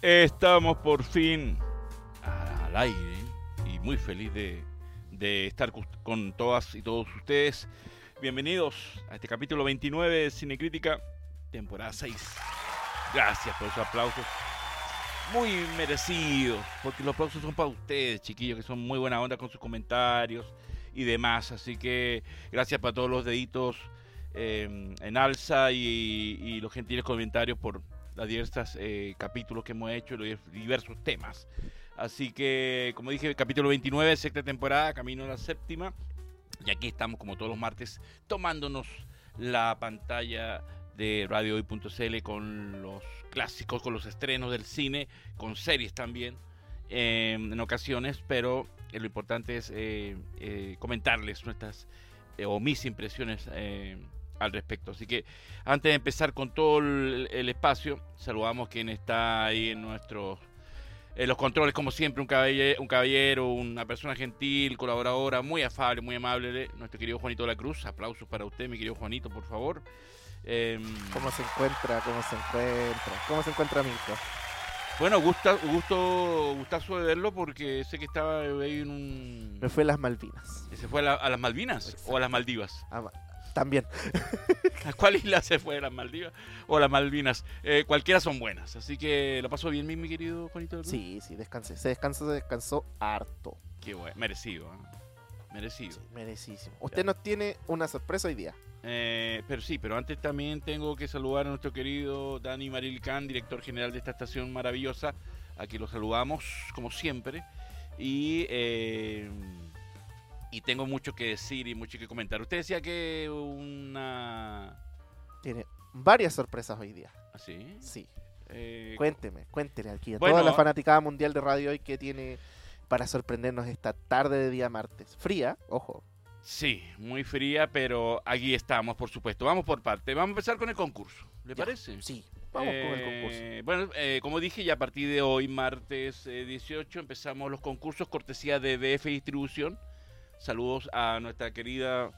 Estamos por fin al aire y muy feliz de, de estar con todas y todos ustedes. Bienvenidos a este capítulo 29 de Cinecrítica, temporada 6. Gracias por esos aplausos. Muy merecidos, porque los aplausos son para ustedes, chiquillos, que son muy buena onda con sus comentarios y demás. Así que gracias para todos los deditos eh, en alza y los gentiles comentarios por los diversos eh, capítulos que hemos hecho, los diversos temas. Así que, como dije, capítulo 29, sexta temporada, camino a la séptima. Y aquí estamos, como todos los martes, tomándonos la pantalla de radiohoy.cl con los clásicos, con los estrenos del cine, con series también eh, en ocasiones, pero lo importante es eh, eh comentarles nuestras o mis impresiones eh, al respecto. Así que antes de empezar con todo el, el espacio, saludamos quien está ahí en nuestros en los controles, como siempre, un caballero, un caballero, una persona gentil, colaboradora, muy afable, muy amable, nuestro querido Juanito de la Cruz. Aplausos para usted, mi querido Juanito, por favor. Eh, ¿Cómo se encuentra? ¿Cómo se encuentra? ¿Cómo se encuentra Mirko? bueno, gusta, gusto, gustazo de verlo porque sé que estaba ahí en un... Me fue a las Malvinas. ¿Se fue a, la- a las Malvinas Exacto. o a las Maldivas? Ma- también. ¿A cuál isla se fue? ¿A las Maldivas o las Malvinas? Eh, cualquiera son buenas, así que lo pasó bien, mi, mi querido Juanito. de? Sí, sí, descansé. Se descansó, se descansó harto. Qué bueno, merecido, ¿eh? merecido. Sí, merecísimo. Usted nos tiene una sorpresa hoy día. Eh, pero sí, pero antes también tengo que saludar a nuestro querido Dani Marilcán, director general de esta estación maravillosa. Aquí lo saludamos, como siempre. Y, eh, y tengo mucho que decir y mucho que comentar. Usted decía que una... Tiene varias sorpresas hoy día. ¿Así? Sí. Eh, Cuénteme, cuéntele aquí a Bueno. toda la fanaticada mundial de radio hoy que tiene para sorprendernos esta tarde de día martes. Fría, ojo. sí, muy fría, pero aquí estamos, por supuesto. Vamos por parte. Vamos a empezar con el concurso. ¿Le Ya, parece? Sí, vamos con el Eh, concurso. Bueno, eh, como dije, ya a partir de hoy, martes eh, 18, empezamos los concursos cortesía de BF Distribución. Saludos a nuestra querida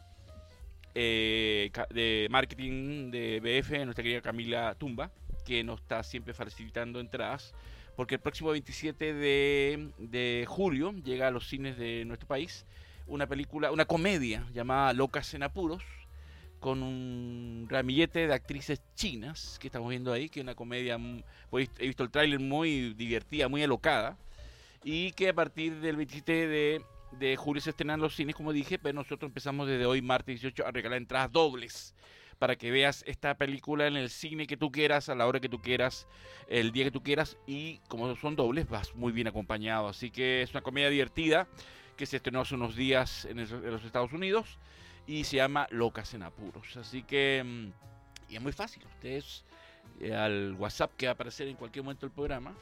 eh, de marketing de BF, nuestra querida Camila Tumba, que nos está siempre facilitando entradas. Porque el próximo 27 de, de julio llega a los cines de nuestro país una película, una comedia llamada Locas en Apuros, con un ramillete de actrices chinas que estamos viendo ahí, que es una comedia, mm, pues, he visto el tráiler muy divertida, muy alocada, y que a partir del 27 de, de julio se estrenan en los cines, como dije, pero nosotros empezamos desde hoy, martes 18, a regalar entradas dobles para que veas esta película en el cine que tú quieras, a la hora que tú quieras, el día que tú quieras, y como son dobles, vas muy bien acompañado. Así que es una comedia divertida que se estrenó hace unos días en los Estados Unidos y se llama Locas en Apuros. Así que, mm, y es muy fácil, ustedes eh, al WhatsApp que va a aparecer en cualquier momento del programa,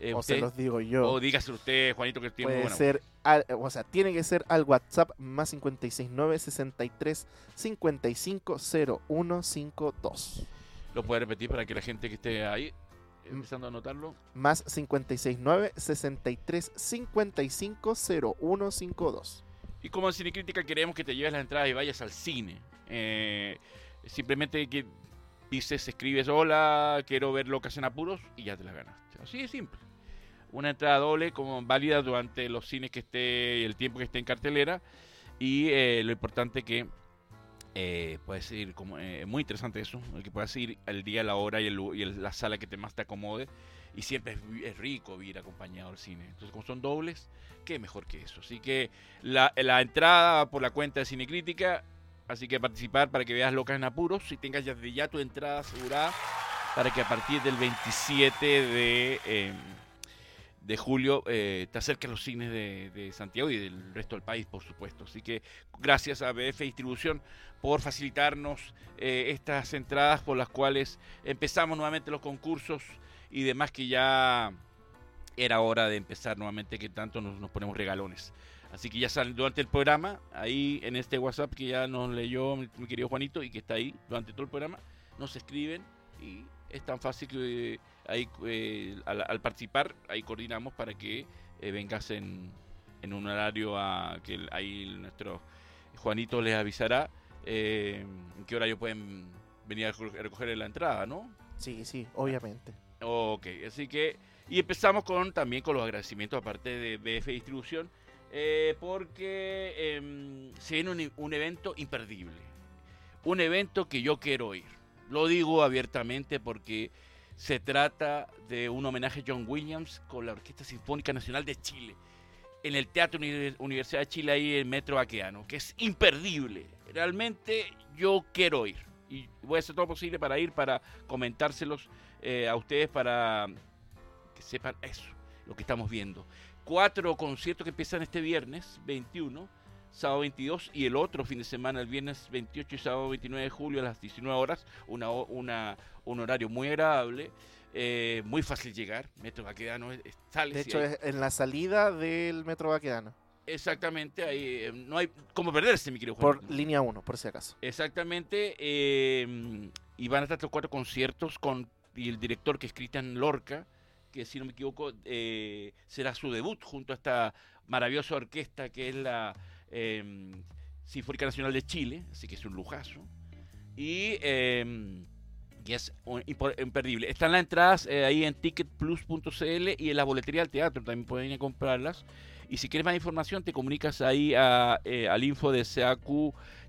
eh, o usted- se los digo yo. o dígaselo usted, Juanito, que tiene Puede buena ser, al- o sea, tiene que ser al WhatsApp más 569 63 55 0152. Lo puede repetir para que la gente que esté ahí, empezando a anotarlo, Más 569 63 55 0152. Y como en Cinecrítica queremos que te lleves las entradas y vayas al cine. Eh, simplemente que dices, escribes, hola, quiero ver Locas en Apuros y ya te la ganaste. Así de simple. Una entrada doble como válida durante los cines que esté, el tiempo que esté en cartelera. Y eh, lo importante que eh, puedes eh, muy interesante eso, que puedas ir el día, la hora y, el y el- la sala que te más te acomode. Y siempre es, rico ir acompañado al cine. Entonces, como son dobles, qué mejor que eso. Así que la, entrada por la cuenta de Cinecrítica. Así que participar para que veas Locas en Apuros y tengas ya ya tu entrada asegurada para que a partir del 27 de, eh, de julio eh, te acerques a los cines de, de Santiago y del resto del país, por supuesto. Así que gracias a BF Distribución por facilitarnos eh, estas entradas por las cuales empezamos nuevamente los concursos y demás que ya era hora de empezar nuevamente que tanto nos, ponemos regalones. Así que ya salen durante el programa, ahí en este WhatsApp que ya nos leyó mi, querido Juanito y que está ahí durante todo el programa, nos escriben y es tan fácil que ahí, eh, al, al participar, ahí coordinamos para que eh, vengas en, en un horario a que el- ahí nuestro Juanito les avisará eh, en qué horario pueden venir a recoger- la entrada, ¿no? Sí, sí, obviamente. Ok, así que Y empezamos con también con los agradecimientos aparte de BF Distribución, eh, porque em, se viene un, un evento imperdible. Un evento que yo quiero ir. Lo digo abiertamente porque se trata de un homenaje a John Williams con la Orquesta Sinfónica Nacional de Chile en el Teatro Uni- Universidad de Chile ahí en Metro Baqueano, que es imperdible. Realmente yo quiero ir y voy a hacer todo lo posible para ir, para comentárselos eh, a ustedes, para que sepan eso, lo que estamos viendo. Cuatro conciertos que empiezan este viernes 21, sábado 22 y el otro fin de semana, el viernes 28 y sábado 29 de julio a las 19 horas, una, ho- una, un horario muy agradable. eh, muy fácil llegar, Metro Baquedano, es- es- sales De hecho, es en la salida del Metro Baquedano. Exactamente, ahí eh, no hay cómo perderse, mi querido Por Juanito. línea 1, por si acaso. Exactamente, eh, y van a estar los cuatro conciertos con y el director que es Cristian Lorca, que si no me equivoco eh, será su debut junto a esta maravillosa orquesta que es la eh, Sinfónica Nacional de Chile, así que es un lujazo. Y, eh, y es un- imperdible. Están las entradas eh, ahí en ticketplus.cl y en la boletería del teatro, también pueden ir a comprarlas. Y si quieres más información, te comunicas ahí a, eh, al info de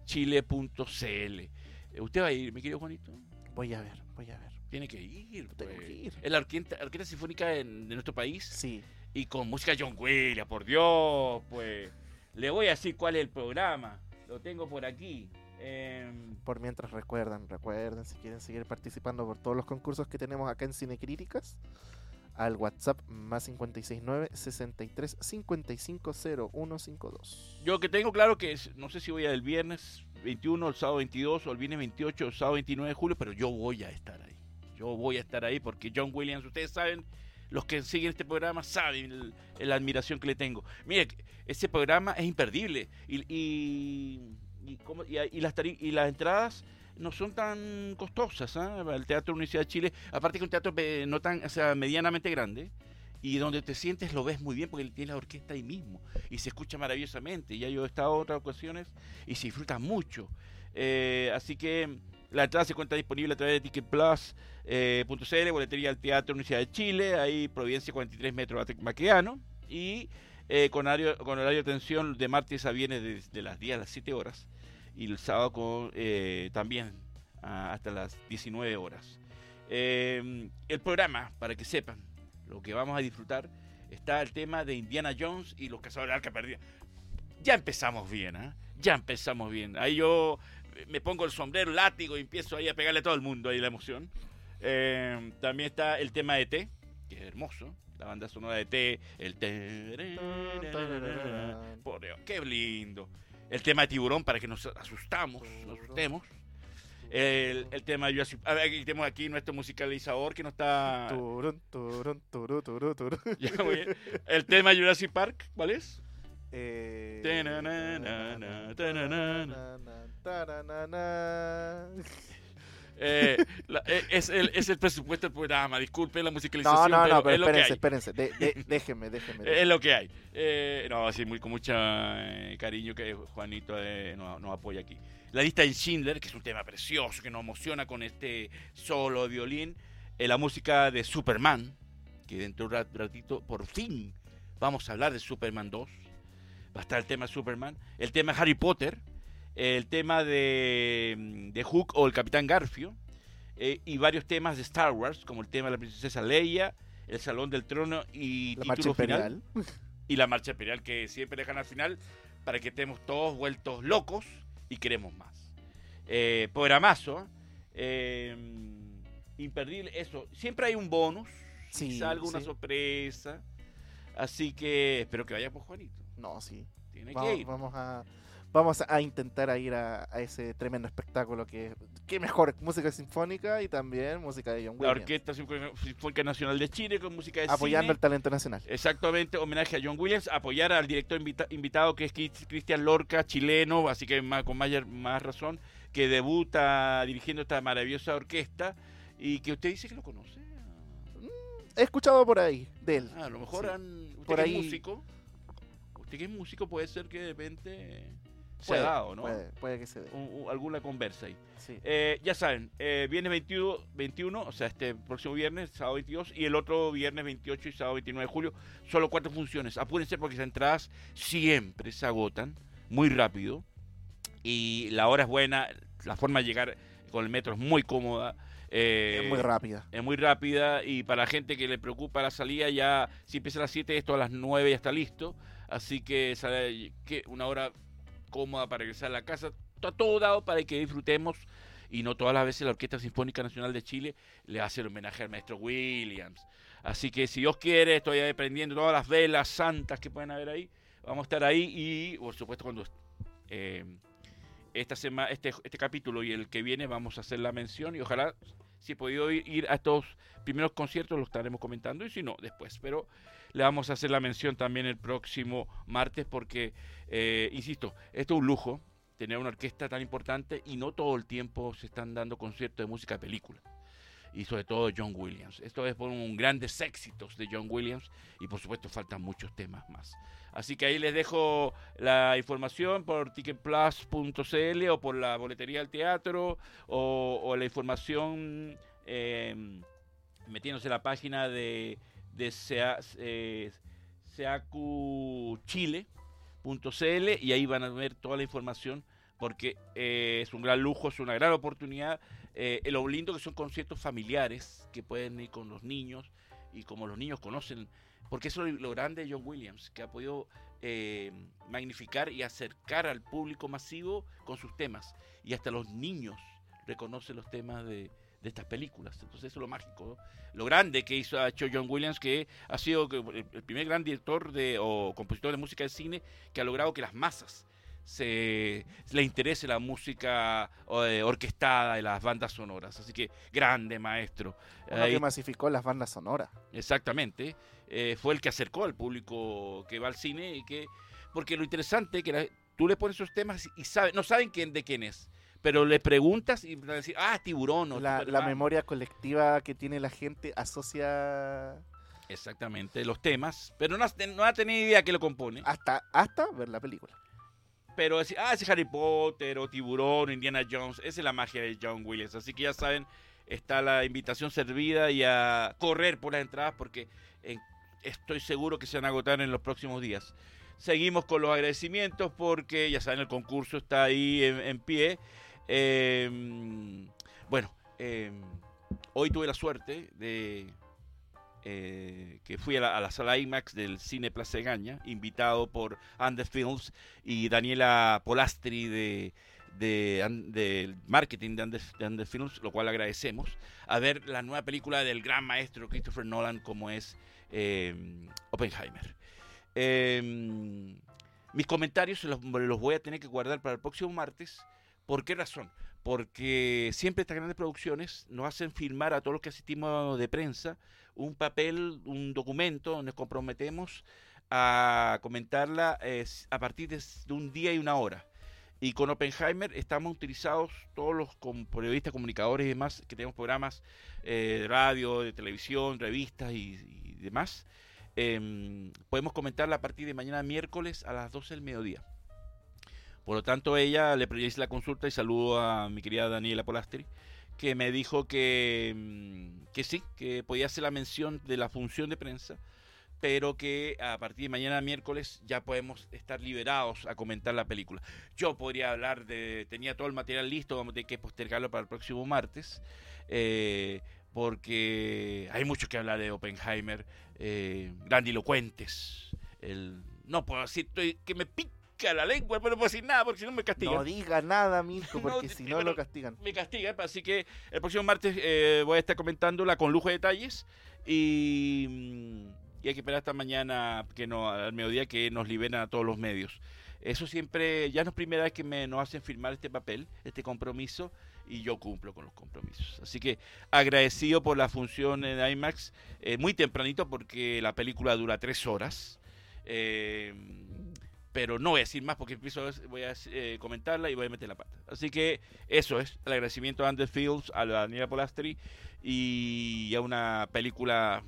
cacuchile.cl. Eh, ¿Usted va a ir, mi querido Juanito? Voy a ver, voy a ver. Tiene que ir. Tengo pues. que ir. Es la orquesta, orquesta sinfónica en- de nuestro país Sí. y con música John Williams, por Dios, pues. Le voy a decir cuál es el programa. Lo tengo por aquí. Em, Por mientras recuerdan, recuerden si quieren seguir participando por todos los concursos que tenemos acá en Cinecríticas, al WhatsApp más 569 63 55 0152. yo que tengo claro que es- no sé si voy a el viernes 21, el sábado 22 o el viernes 28 o el sábado 29 de julio, pero yo voy a estar ahí. Yo voy a estar ahí porque John Williams, ustedes saben, los que siguen este programa saben la admiración que le tengo. Mire, ese programa es imperdible y, y, y cómo- y- las, y las entradas no son tan costosas. ¿ah? El Teatro Universidad de Chile, aparte que un teatro eh, no tan, o sea, medianamente grande y donde te sientes lo ves muy bien porque tiene la orquesta ahí mismo y se escucha maravillosamente. Ya yo he estado otras ocasiones y se disfruta mucho. Eh, así que la entrada se encuentra disponible a través de ticketplus.cl, boletería del Teatro Universidad de Chile, ahí Providencia 43 metros Maqueano y eh, con, horario, con horario de atención de martes a viernes de las 10 a las 7 horas y el sábado con, eh, también hasta las 19 horas. Eh, el programa, para que sepan, lo que vamos a disfrutar, está el tema de Indiana Jones y los cazadores de arca perdida. Ya empezamos bien, ¿ah? Ya empezamos bien. Ahí yo me pongo el sombrero, látigo y empiezo ahí a pegarle a todo el mundo ahí la emoción. Eh, también está el tema de T, que es hermoso. La banda sonora de T, el T. Por Dios, qué lindo. El tema de tiburón para que nos asustamos, nos asustemos. El, el tema de Jurassic ver, aquí tenemos aquí nuestro musicalizador que no está. Turun, turun, turu, turu, turu. Ya. El tema de Jurassic Park, ¿cuál es? Eh. Eh, la- es, el, es el presupuesto del programa. Disculpen la No, musicalización. no, no, pero pero espérense, espérense. de- de- déjenme, déjenme. Es lo que hay. Eh, no, así muy con mucho cariño que Juanito nos, apoya aquí. La lista de Schindler, que es un tema precioso, que nos emociona con este solo de violín. La música de Superman, que dentro de un rat- ratito, por fin, vamos a hablar de Superman 2. Va a estar el tema de Superman. El tema de Harry Potter. El tema de, de Hook o el Capitán Garfio. eh, y varios temas de Star Wars, como el tema de la princesa Leia, el Salón del Trono y La marcha título final imperial. y la marcha imperial que siempre dejan al final para que estemos todos vueltos locos y queremos más. Eh, programazo, eh, imperdible, eso. Siempre hay un bonus, Sí, salga una sí. sorpresa. Así que espero que vaya por Juanito. No, sí. Tiene que Vamos, ir. vamos a vamos a intentar a ir a, a ese tremendo espectáculo que qué mejor música sinfónica y también música de John La Williams Orquesta Sinfónica Nacional de Chile con música de apoyando cine. el talento nacional Exactamente, homenaje a John Williams, apoyar al director invita- invitado que es Cris- Cristian Lorca, chileno, así que más, con mayor, más razón, que debuta dirigiendo esta maravillosa orquesta y que usted dice que lo conoce. he escuchado por ahí de él Ah, a lo mejor Sí. han- usted Por que ahí- músico, que es músico puede ser que de repente se ha dado, ¿no? Puede, puede que se dé. Un- un- alguna conversa ahí. Sí. Eh, ya saben, eh, viernes 21, 21, o sea, este próximo viernes, sábado 22, y el otro viernes 28 y sábado 29 de julio, solo cuatro funciones. Apúrense porque las entradas siempre se agotan muy rápido y la hora es buena, la forma de llegar con el metro es muy cómoda. eh, es muy rápida. es muy rápida y para la gente que le preocupa la salida ya si empieza a las 7 esto a las 9 ya está listo así que sale una hora cómoda para regresar a la casa. Está todo dado para que disfrutemos. Y no todas las veces la Orquesta Sinfónica Nacional de Chile le hace el homenaje al maestro Williams. Así que si Dios quiere estoy ahí prendiendo todas las velas santas que pueden haber ahí. Vamos a estar ahí y por supuesto cuando eh, esta semana este, este capítulo y el que viene vamos a hacer la mención. Y ojalá si he podido ir, a estos primeros conciertos lo estaremos comentando. Y si no después. Pero le vamos a hacer la mención también el próximo martes porque eh, insisto esto es un lujo tener una orquesta tan importante y no todo el tiempo se están dando conciertos de música de película. Y sobre todo John Williams. Esto es por un grandes éxitos de John Williams y por supuesto faltan muchos temas más. Así que ahí les dejo la información por ticketplus.cl o por la boletería del teatro o, o la información eh, metiéndose en la página de, de eh, seacuchile.cl y ahí van a ver toda la información porque eh, es un gran lujo, es una gran oportunidad. Eh, lo lindo que son conciertos familiares que pueden ir con los niños y como los niños conocen porque eso es lo grande de John Williams, que ha podido eh, magnificar y acercar al público masivo con sus temas. Y hasta los niños reconocen los temas de, de estas películas. Entonces eso es lo mágico, ¿no? lo grande que hizo, ha hecho John Williams, que ha sido el, el primer gran director de, o compositor de música de cine que ha logrado que las masas se le interese la música eh, orquestada y las bandas sonoras. Así que grande maestro. Uno que masificó las bandas sonoras. Exactamente. eh, fue el que acercó al público que va al cine y que porque lo interesante es que la- tú le pones esos temas y sabe, no saben quién de quién es, pero le preguntas y van a decir, ah, tiburón. o La, la Superman". memoria colectiva que tiene la gente asocia Exactamente, los temas, pero no, no ha tenido idea que lo compone. hasta, hasta ver la película. Pero decir, ah, ese Harry Potter o tiburón o Indiana Jones, esa es la magia de John Williams. Así que ya saben, está la invitación servida y a correr por las entradas porque eh, estoy seguro que se van a agotar en los próximos días. Seguimos con los agradecimientos porque ya saben, el concurso está ahí en, en pie. Eh, bueno, eh, hoy tuve la suerte de eh, que fui a la, sala IMAX del Cine Plaza Gaña, invitado por Under Films y Daniela Polastri de, de, marketing de Under, de Films, lo cual agradecemos, a ver la nueva película del gran maestro Christopher Nolan como es eh, Oppenheimer. Mis comentarios los voy a tener que guardar para el próximo martes. ¿Por qué razón? Porque siempre estas grandes producciones nos hacen firmar a todos los que asistimos de prensa un papel, un documento donde nos comprometemos a comentarla eh, a partir de, un día y una hora. Y con Oppenheimer estamos utilizados todos los periodistas, comunicadores y demás, que tenemos programas eh, de radio, de televisión, revistas y, y demás. em, podemos comentarla a partir de mañana miércoles a las 12 del mediodía. Por lo tanto, ella le hice la consulta y saludo a mi querida Daniela Polastri, que me dijo que, mm, que sí, que podía hacer la mención de la función de prensa, pero que a partir de mañana miércoles ya podemos estar liberados a comentar la película. Yo podría hablar de, tenía todo el material listo, vamos a tener que postergarlo para el próximo martes, eh, porque hay mucho que hablar de Oppenheimer, eh, grandilocuentes, el, no puedo decir, que me pica la lengua, pero no puedo decir nada porque si no me castigan. No diga nada, Mirko, porque si no lo castigan. me castiga, así que el próximo martes eh, voy a estar comentándola con lujo de detalles y, mm, y hay que esperar hasta mañana que no, al mediodía que nos liberan a todos los medios. Eso siempre, ya no es primera vez que me, nos hacen firmar este papel, este compromiso, y yo cumplo con los compromisos. Así que agradecido por la función en IMAX, eh, muy tempranito porque la película dura tres horas. eh, pero no voy a decir más porque empiezo a- voy a eh, comentarla y voy a meter la pata. Así que eso es el agradecimiento a Under Fields, a la Daniela Polastri y a una película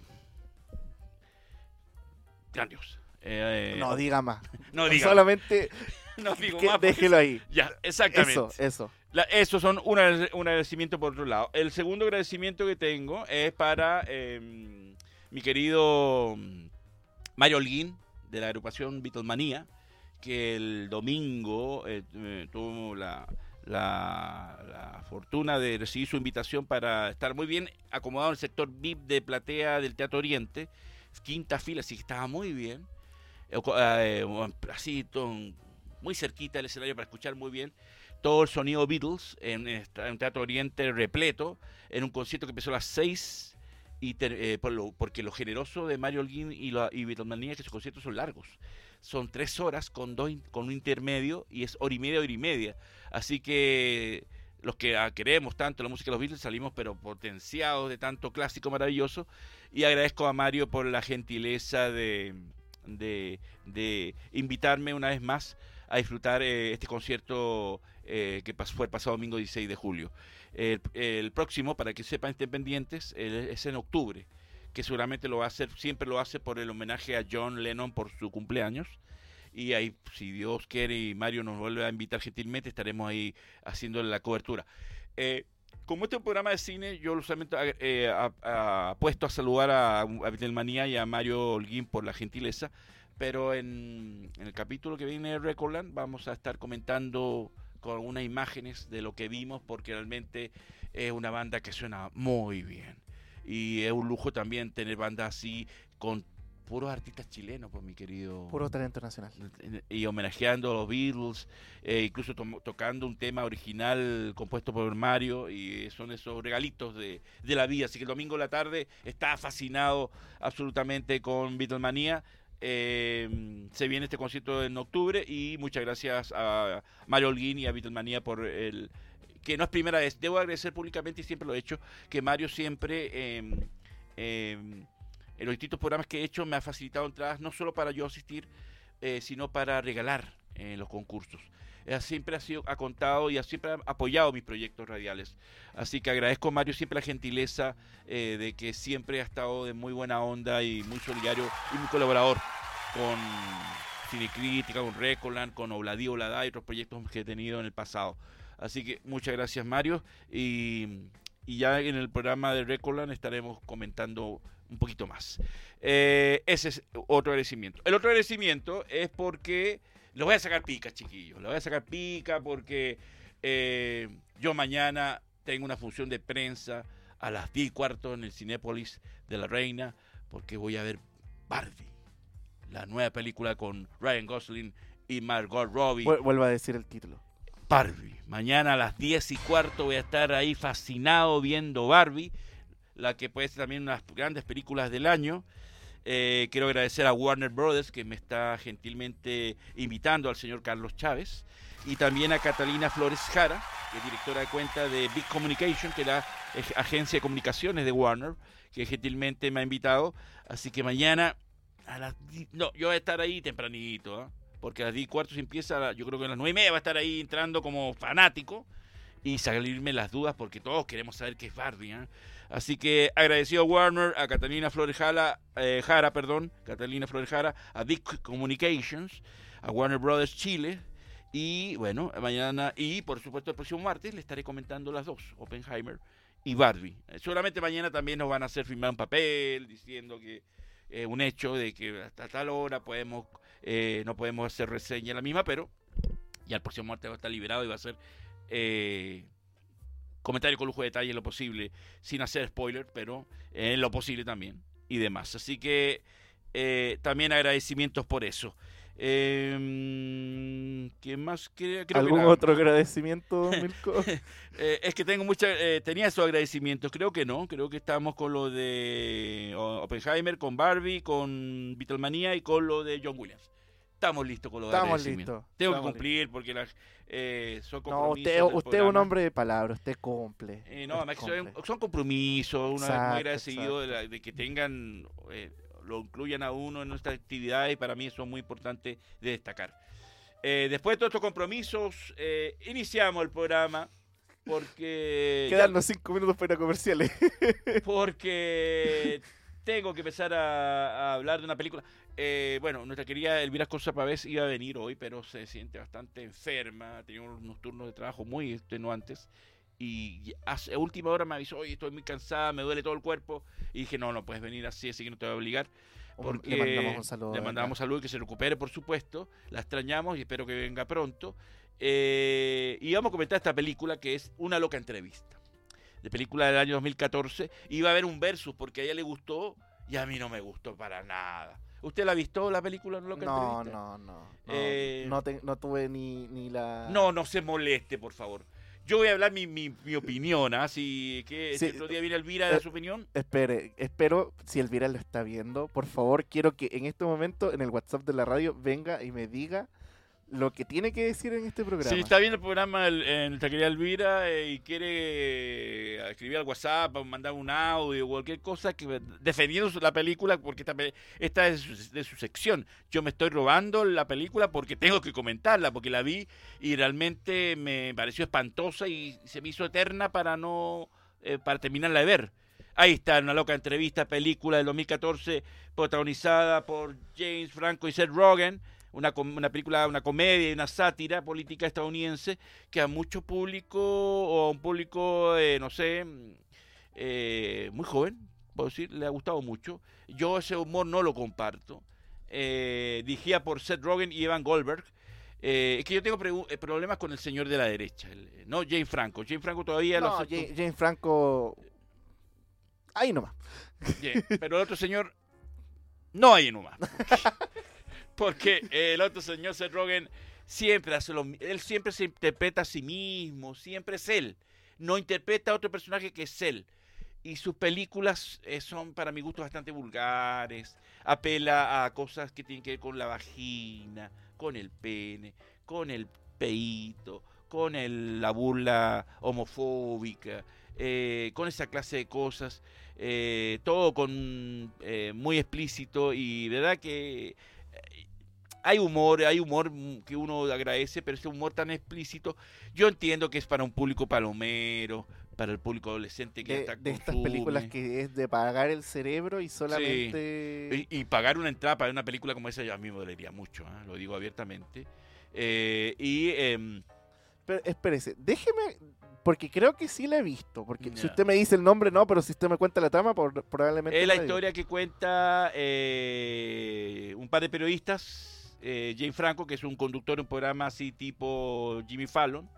grandiosa. Eh, No diga más. no diga. Solamente no digo Que- más. déjelo ahí. Ya, exactamente. Eso, eso. La- eso son un, agrade- un agradecimiento por otro lado. El segundo agradecimiento que tengo es para eh, mi querido Mario Holguín, de la agrupación Beatlemania, que el domingo eh, eh, tuvo la, la- fortuna de recibir su invitación para estar muy bien acomodado en el sector VIP de platea del Teatro Oriente, quinta fila, así que estaba muy bien. Eh, eh, así, muy cerquita del escenario para escuchar muy bien todo el sonido Beatles en, en Teatro Oriente repleto, en un concierto que empezó a las 6, y eh, porque lo generoso de Mario Holguín y, la, y es que sus conciertos son largos. Son tres horas con, dos, con un intermedio y es hora y media, hora y media. Así que los que queremos tanto la música de los Beatles salimos pero potenciados de tanto clásico maravilloso y agradezco a Mario por la gentileza de, de, de invitarme una vez más a disfrutar eh, este concierto eh, que pas- fue el pasado domingo 16 de julio. El, el próximo, para que sepan, estén pendientes, es en octubre, que seguramente lo va a hacer, siempre lo hace por el homenaje a John Lennon por su cumpleaños. Y ahí, si Dios quiere y Mario nos vuelve a invitar gentilmente, estaremos ahí haciendo la cobertura. Eh, como este es un programa de cine, yo solamente eh, a- a- apuesto a saludar a, a Beatlemanía y a Mario Holguín por la gentileza, pero en, en el capítulo que viene de Recordland vamos a estar comentando con algunas imágenes de lo que vimos, porque realmente es una banda que suena muy bien. Y es un lujo también tener bandas así con puros artistas chilenos, pues mi querido Puro talento nacional. y homenajeando a los Beatles, eh, incluso to- tocando un tema original compuesto por Mario, y son esos regalitos de, de la vida. Así que el domingo en la tarde está fascinado absolutamente con Beatlemania. Eh, se viene este concierto en octubre y muchas gracias a Mario Holguín y a Beatlemania por el que no es primera vez, debo agradecer públicamente y siempre lo he hecho, que Mario siempre eh, eh, en los distintos programas que he hecho me ha facilitado entradas no solo para yo asistir, eh, sino para regalar en los concursos. Eh, siempre ha sido ha contado y ha siempre ha apoyado mis proyectos radiales. Así que agradezco a Mario siempre la gentileza eh, de que siempre ha estado de muy buena onda y muy solidario y muy colaborador con Cinecrítica, con Recoland, con Obladí Oblada y otros proyectos que he tenido en el pasado. Así que muchas gracias Mario y, y ya en el programa de Recoland estaremos comentando un poquito más. Eh, ese es otro agradecimiento. El otro agradecimiento es porque lo voy a sacar pica, chiquillos. Lo voy a sacar pica porque eh, yo mañana tengo una función de prensa a las 10 y cuarto en el Cinépolis de la Reina porque voy a ver Barbie, la nueva película con Ryan Gosling y Margot Robbie. Vuel- Vuelvo a decir el título. Barbie. Mañana a las 10 y cuarto voy a estar ahí fascinado viendo Barbie, la que puede ser también una de las grandes películas del año. Eh, quiero agradecer a Warner Brothers que me está gentilmente invitando al señor Carlos Chávez y también a Catalina Flores Jara, que es directora de cuenta de Big Communication, que es la agencia de comunicaciones de Warner, que gentilmente me ha invitado. Así que mañana a las no, yo voy a estar ahí tempranito, ¿ah? Porque a las 10 y cuarto se empieza, yo creo que a las 9 y media va a estar ahí entrando como fanático y salirme las dudas porque todos queremos saber qué es Barbie. ¿ah? Así que agradecido a Warner, a Catalina Flores Jara, eh, Jara, perdón, Catalina Flores Jara, a Big Communications, a Warner Brothers Chile. Y bueno, mañana y por supuesto el próximo martes le estaré comentando las dos, Oppenheimer y Barbie. Eh, Seguramente mañana también nos van a hacer firmar un papel diciendo que es un hecho de que hasta tal hora podemos eh, no podemos hacer reseña la misma, pero ya el próximo martes va a estar liberado y va a ser eh, comentario con lujo de detalle en lo posible, sin hacer spoiler, pero en lo posible también y demás. Así que eh, también agradecimientos por eso. Eh, ¿Qué más? Creo, creo que ¿Algún otro agradecimiento, Milko? Eh, es que tengo mucha, eh, tenía esos agradecimientos, creo que no, creo que estamos con lo de Oppenheimer, con Barbie, con Beatlemania y con lo de John Williams. Estamos listos con los Estamos agradecimientos. listos, Tengo estamos que cumplir porque las, eh, son no, compromisos usted, del usted es un hombre de palabra, usted cumple. Eh, no, usted además son, compromisos, una vez Exacto, muy agradecido de, la- de que tengan, lo incluyan a uno en nuestras actividades y para mí eso es muy importante de destacar. Eh, después de todos estos compromisos, eh, iniciamos el programa porque... ya- Quedarnos cinco minutos para comerciales. porque tengo que empezar a, a hablar de una película. Eh, bueno, nuestra querida Elvira Cosa Pavés iba a venir hoy, pero se siente bastante enferma. Tenía unos turnos de trabajo muy extenuantes. Y a última hora me avisó, oye, estoy muy cansada, me duele todo el cuerpo. Y dije, no, no puedes venir así, así que no te voy a obligar. Porque le mandamos un saludo. le mandamos salud y que se recupere, por supuesto. La extrañamos y espero que venga pronto. Eh, y vamos a comentar esta película que es Una loca entrevista. De película del año 2014. Y va a haber un versus porque a ella le gustó y a mí no me gustó para nada. ¿Usted la ha visto la película Una loca No, entrevista? no, no. No, Eh, no, te- no tuve ni, ni la. No, no se moleste, por favor. Yo voy a hablar mi, mi, mi opinión, así que Sí, si otro día viene Elvira dar eh, su opinión. Espere, espero, si Elvira lo está viendo, por favor, quiero que en este momento en el WhatsApp de la radio venga y me diga lo que tiene que decir en este programa. Si está viendo el programa en nuestra querida Elvira eh, y quiere eh, escribir al WhatsApp o mandar un audio o cualquier cosa que defendiendo la película, porque esta, esta es de su, de su sección. Yo me estoy robando la película porque tengo que comentarla, porque la vi y realmente me pareció espantosa y se me hizo eterna para no eh, para terminarla de ver. Ahí está, una loca entrevista, película del 2014, protagonizada por James Franco y Seth Rogen, una, una película, una comedia y una sátira política estadounidense que a mucho público, o a un público, eh, no sé, mm, eh, muy joven, puedo decir, le ha gustado mucho. Yo ese humor no lo comparto. Eh, dirigida por Seth Rogen y Evan Goldberg. Eh, es que yo tengo problemas con el señor de la derecha, el- no Jane Franco. Jane Franco todavía lo No, acepto. Jane, Jane Franco. Ahí nomás. Bien, pero el otro señor no hay nomás. Porque el otro señor Seth Rogen siempre hace lo él siempre se interpreta a sí mismo, siempre es él. No interpreta a otro personaje que es él. Y sus películas eh, son para mi gusto bastante vulgares. Apela a cosas que tienen que ver con la vagina, con el pene, con el peito, con la burla homofóbica, eh, con esa clase de cosas eh, todo con eh, muy explícito y verdad que hay humor, hay humor que uno agradece, pero ese humor tan explícito, yo entiendo que es para un público palomero, para el público adolescente que De, hasta de estas películas que es de pagar el cerebro y solamente. Y, y pagar una entrada para una película como esa, yo a mí me dolería mucho, ¿ah? lo digo abiertamente. Eh, y em, Pero espérese, déjeme. Porque creo que sí la he visto. Porque si Ya. usted me dice el nombre, no, pero si usted me cuenta la trama, por- probablemente. Es la historia que cuenta eh, un par de periodistas, eh, Jane Franco, que es un conductor de un programa así tipo Jimmy Fallon,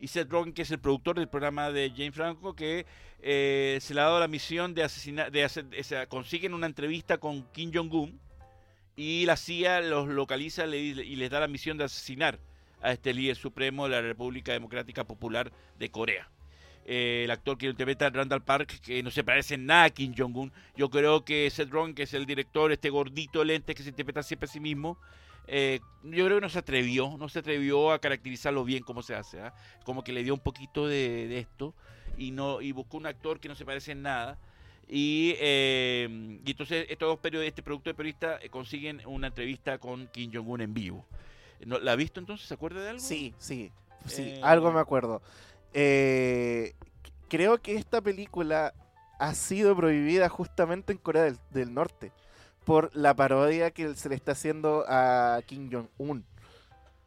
y Seth Rogen, que es el productor del programa de Jane Franco, que eh, se le ha dado la misión de asesinar, de hacer, o sea, consiguen una entrevista con Kim Jong-un y la CIA los localiza y les da la misión de asesinar a este líder supremo de la República Democrática Popular de Corea. Eh, el actor que interpreta Randall Park, que no se parece en nada a Kim Jong-un. Yo creo que Seth Rogen, que es el director, este gordito de lentes que se interpreta siempre a sí mismo, eh, yo creo que no se atrevió, no se atrevió a caracterizarlo bien como se hace. ¿ah? Como que le dio un poquito de, de esto y no y buscó un actor que no se parece en nada. Y, eh, y entonces estos dos periodistas, este productor de periodista eh, consiguen una entrevista con Kim Jong-un en vivo. ¿No- ¿La ha visto entonces? ¿Se acuerda de algo? Sí, sí. Sí, Eh, algo me acuerdo. Eh, creo que esta película ha sido prohibida justamente en Corea del, del Norte por la parodia que se le está haciendo a Kim Jong-un.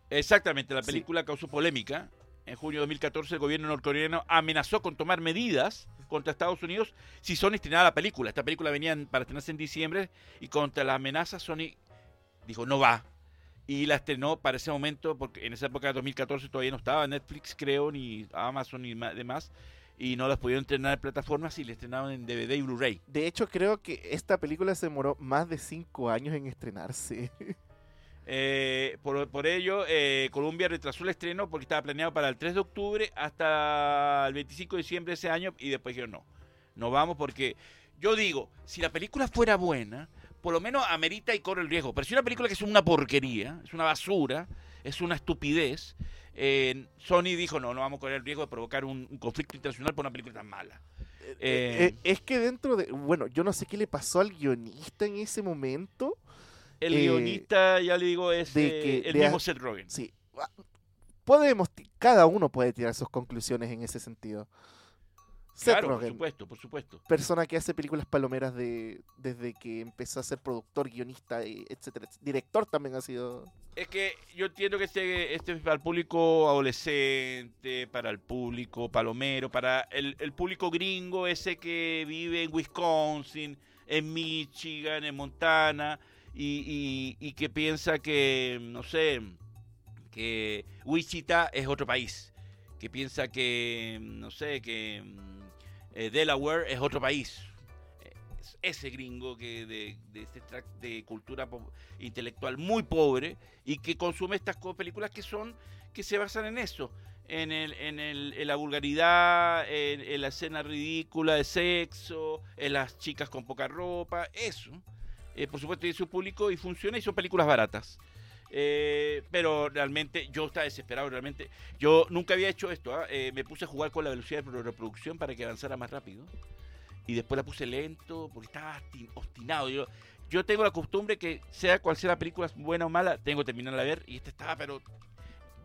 Exactamente, la Sí. película causó polémica. En junio de 2014 el gobierno norcoreano amenazó con tomar medidas contra Estados Unidos si Sony estrenaba la película. Esta película venía en- para estrenarse en diciembre y contra la amenaza Sony dijo no va. Y la estrenó para ese momento, porque en esa época de 2014 todavía no estaba Netflix, creo, ni Amazon ni demás. Y no las pudieron estrenar en plataformas y la estrenaron en DVD y Blu-ray. De hecho, creo que esta película se demoró más de cinco años en estrenarse. Eh, por, por ello, eh, Colombia retrasó el estreno porque estaba planeado para el 3 de octubre hasta el 25 de diciembre de ese año y después dijeron no, no vamos porque yo digo, si la película fuera buena, por lo menos amerita y corre el riesgo, pero si una película que es una porquería, es una basura, es una estupidez, eh, Sony dijo no, no vamos a correr el riesgo de provocar un, un conflicto internacional por una película tan mala. Eh, Eh, eh, es que dentro de... Bueno, yo no sé qué le pasó al guionista en ese momento. El guionista, ya le digo, es de que el mismo a- Seth Rogen. Sí. ah, Podemos, cada uno puede tirar sus conclusiones en ese sentido. Seth Claro, por Rogen, supuesto, por supuesto. persona que hace películas palomeras de, desde que empezó a ser productor, guionista, y etcétera. Director también ha sido. Es que yo entiendo que este, este es para el público adolescente, para el público palomero, para el, el público gringo, ese que vive en Wisconsin, en Michigan, en Montana, y, y- y que piensa que, no sé, que Wichita es otro país, que piensa que, no sé, que eh, Delaware es otro país. Es Ese gringo que de, de, este de cultura intelectual muy pobre y que consume estas películas que son que se basan en eso, en, el, en, el, en la vulgaridad, en, en la escena ridícula de sexo, en las chicas con poca ropa, eso. Eh, por supuesto tiene su público y funciona y son películas baratas. Eh, pero realmente yo estaba desesperado, realmente. Yo nunca había hecho esto. ¿ah? Eh, me puse a jugar con la velocidad de reproducción para que avanzara más rápido. Y después la puse lento porque estaba obstinado. Yo, yo tengo la costumbre que sea cual sea la película, buena o mala, tengo que terminarla de ver. Y esta estaba, pero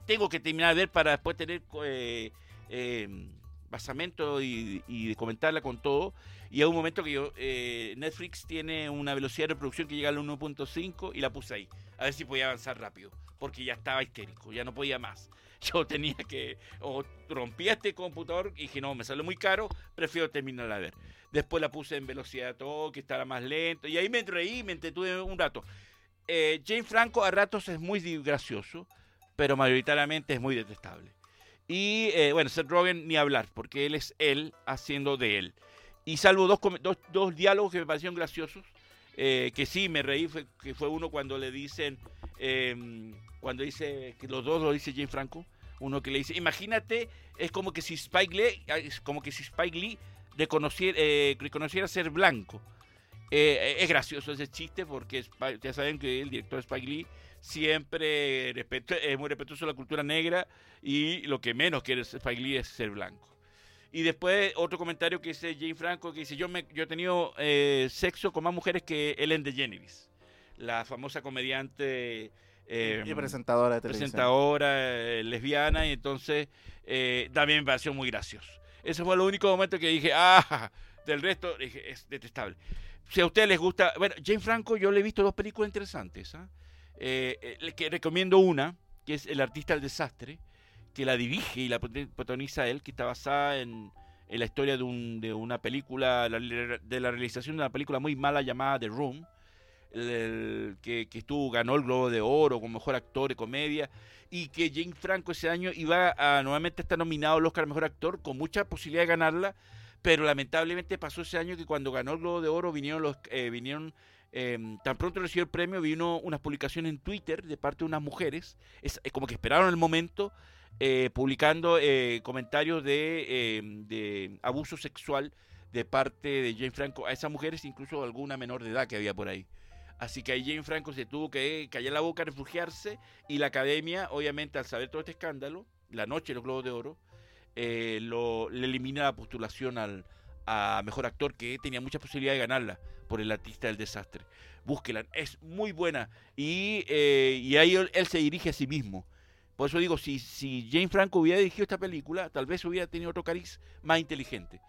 tengo que terminar de ver para después tener eh, eh, basamento y comentarla con todo. Y hay un momento que yo, eh, Netflix tiene una velocidad de reproducción que llega al 1.5 y la puse ahí. A ver si podía avanzar rápido. Porque ya estaba histérico, ya no podía más. Yo tenía que, o rompía este computador y dije, no, me sale muy caro, prefiero terminarla de ver. Después la puse en velocidad todo, que estará más lento. Y ahí me reí, me entretuve un rato. Eh, Jane Franco a ratos es muy gracioso, pero mayoritariamente es muy detestable. Y eh, bueno, Seth Rogen ni hablar, porque él es él haciendo de él. Y salvo dos, dos, dos diálogos que me parecieron graciosos, eh, que sí me reí, fue, que fue uno cuando le dicen, eh, cuando dice, que los dos lo dice Jane Franco, uno que le dice, imagínate, es como que si Spike Lee, es como que si Spike Lee reconociera, eh, reconociera ser blanco. Eh, es gracioso ese chiste porque ya saben que el director Spike Lee siempre respeto- es muy respetuoso de la cultura negra y lo que menos quiere Spike Lee es ser blanco. Y después otro comentario que dice Jane Franco que dice yo me yo he tenido eh, sexo con más mujeres que Ellen DeGeneres, la famosa comediante eh, y presentadora de televisión. presentadora eh, lesbiana y entonces eh, también me pareció muy gracioso. Ese fue el único momento que dije, ah, del resto dije, es detestable. Si a ustedes les gusta, bueno, Jane Franco yo le he visto dos películas interesantes, ¿ah? Eh, que recomiendo una, que es El artista del desastre, que la dirige y la protagoniza él, que está basada en, la historia de, un- de una película, la- de la realización de una película muy mala llamada The Room, que, que estuvo, ganó el Globo de Oro como mejor actor de comedia, y que Jane Franco ese año iba a nuevamente estar nominado al Oscar a Mejor Actor, con mucha posibilidad de ganarla, pero lamentablemente pasó ese año que cuando ganó el Globo de Oro vinieron los eh, vinieron eh, tan pronto recibió el premio vino unas publicaciones en Twitter de parte de unas mujeres es, es como que esperaron el momento eh, publicando eh, comentarios de, eh, de abuso sexual de parte de Jane Franco a esas mujeres incluso alguna menor de edad que había por ahí así que ahí Jane Franco se tuvo que callar la boca refugiarse y la academia obviamente al saber todo este escándalo la noche de los Globos de Oro eh, lo, le elimina la postulación al, a mejor actor que tenía mucha posibilidad de ganarla por el artista del desastre. Búsquela, es muy buena y, eh, y ahí él se dirige a sí mismo. Por eso digo, si, si Jane Franco hubiera dirigido esta película, tal vez hubiera tenido otro cariz más inteligente.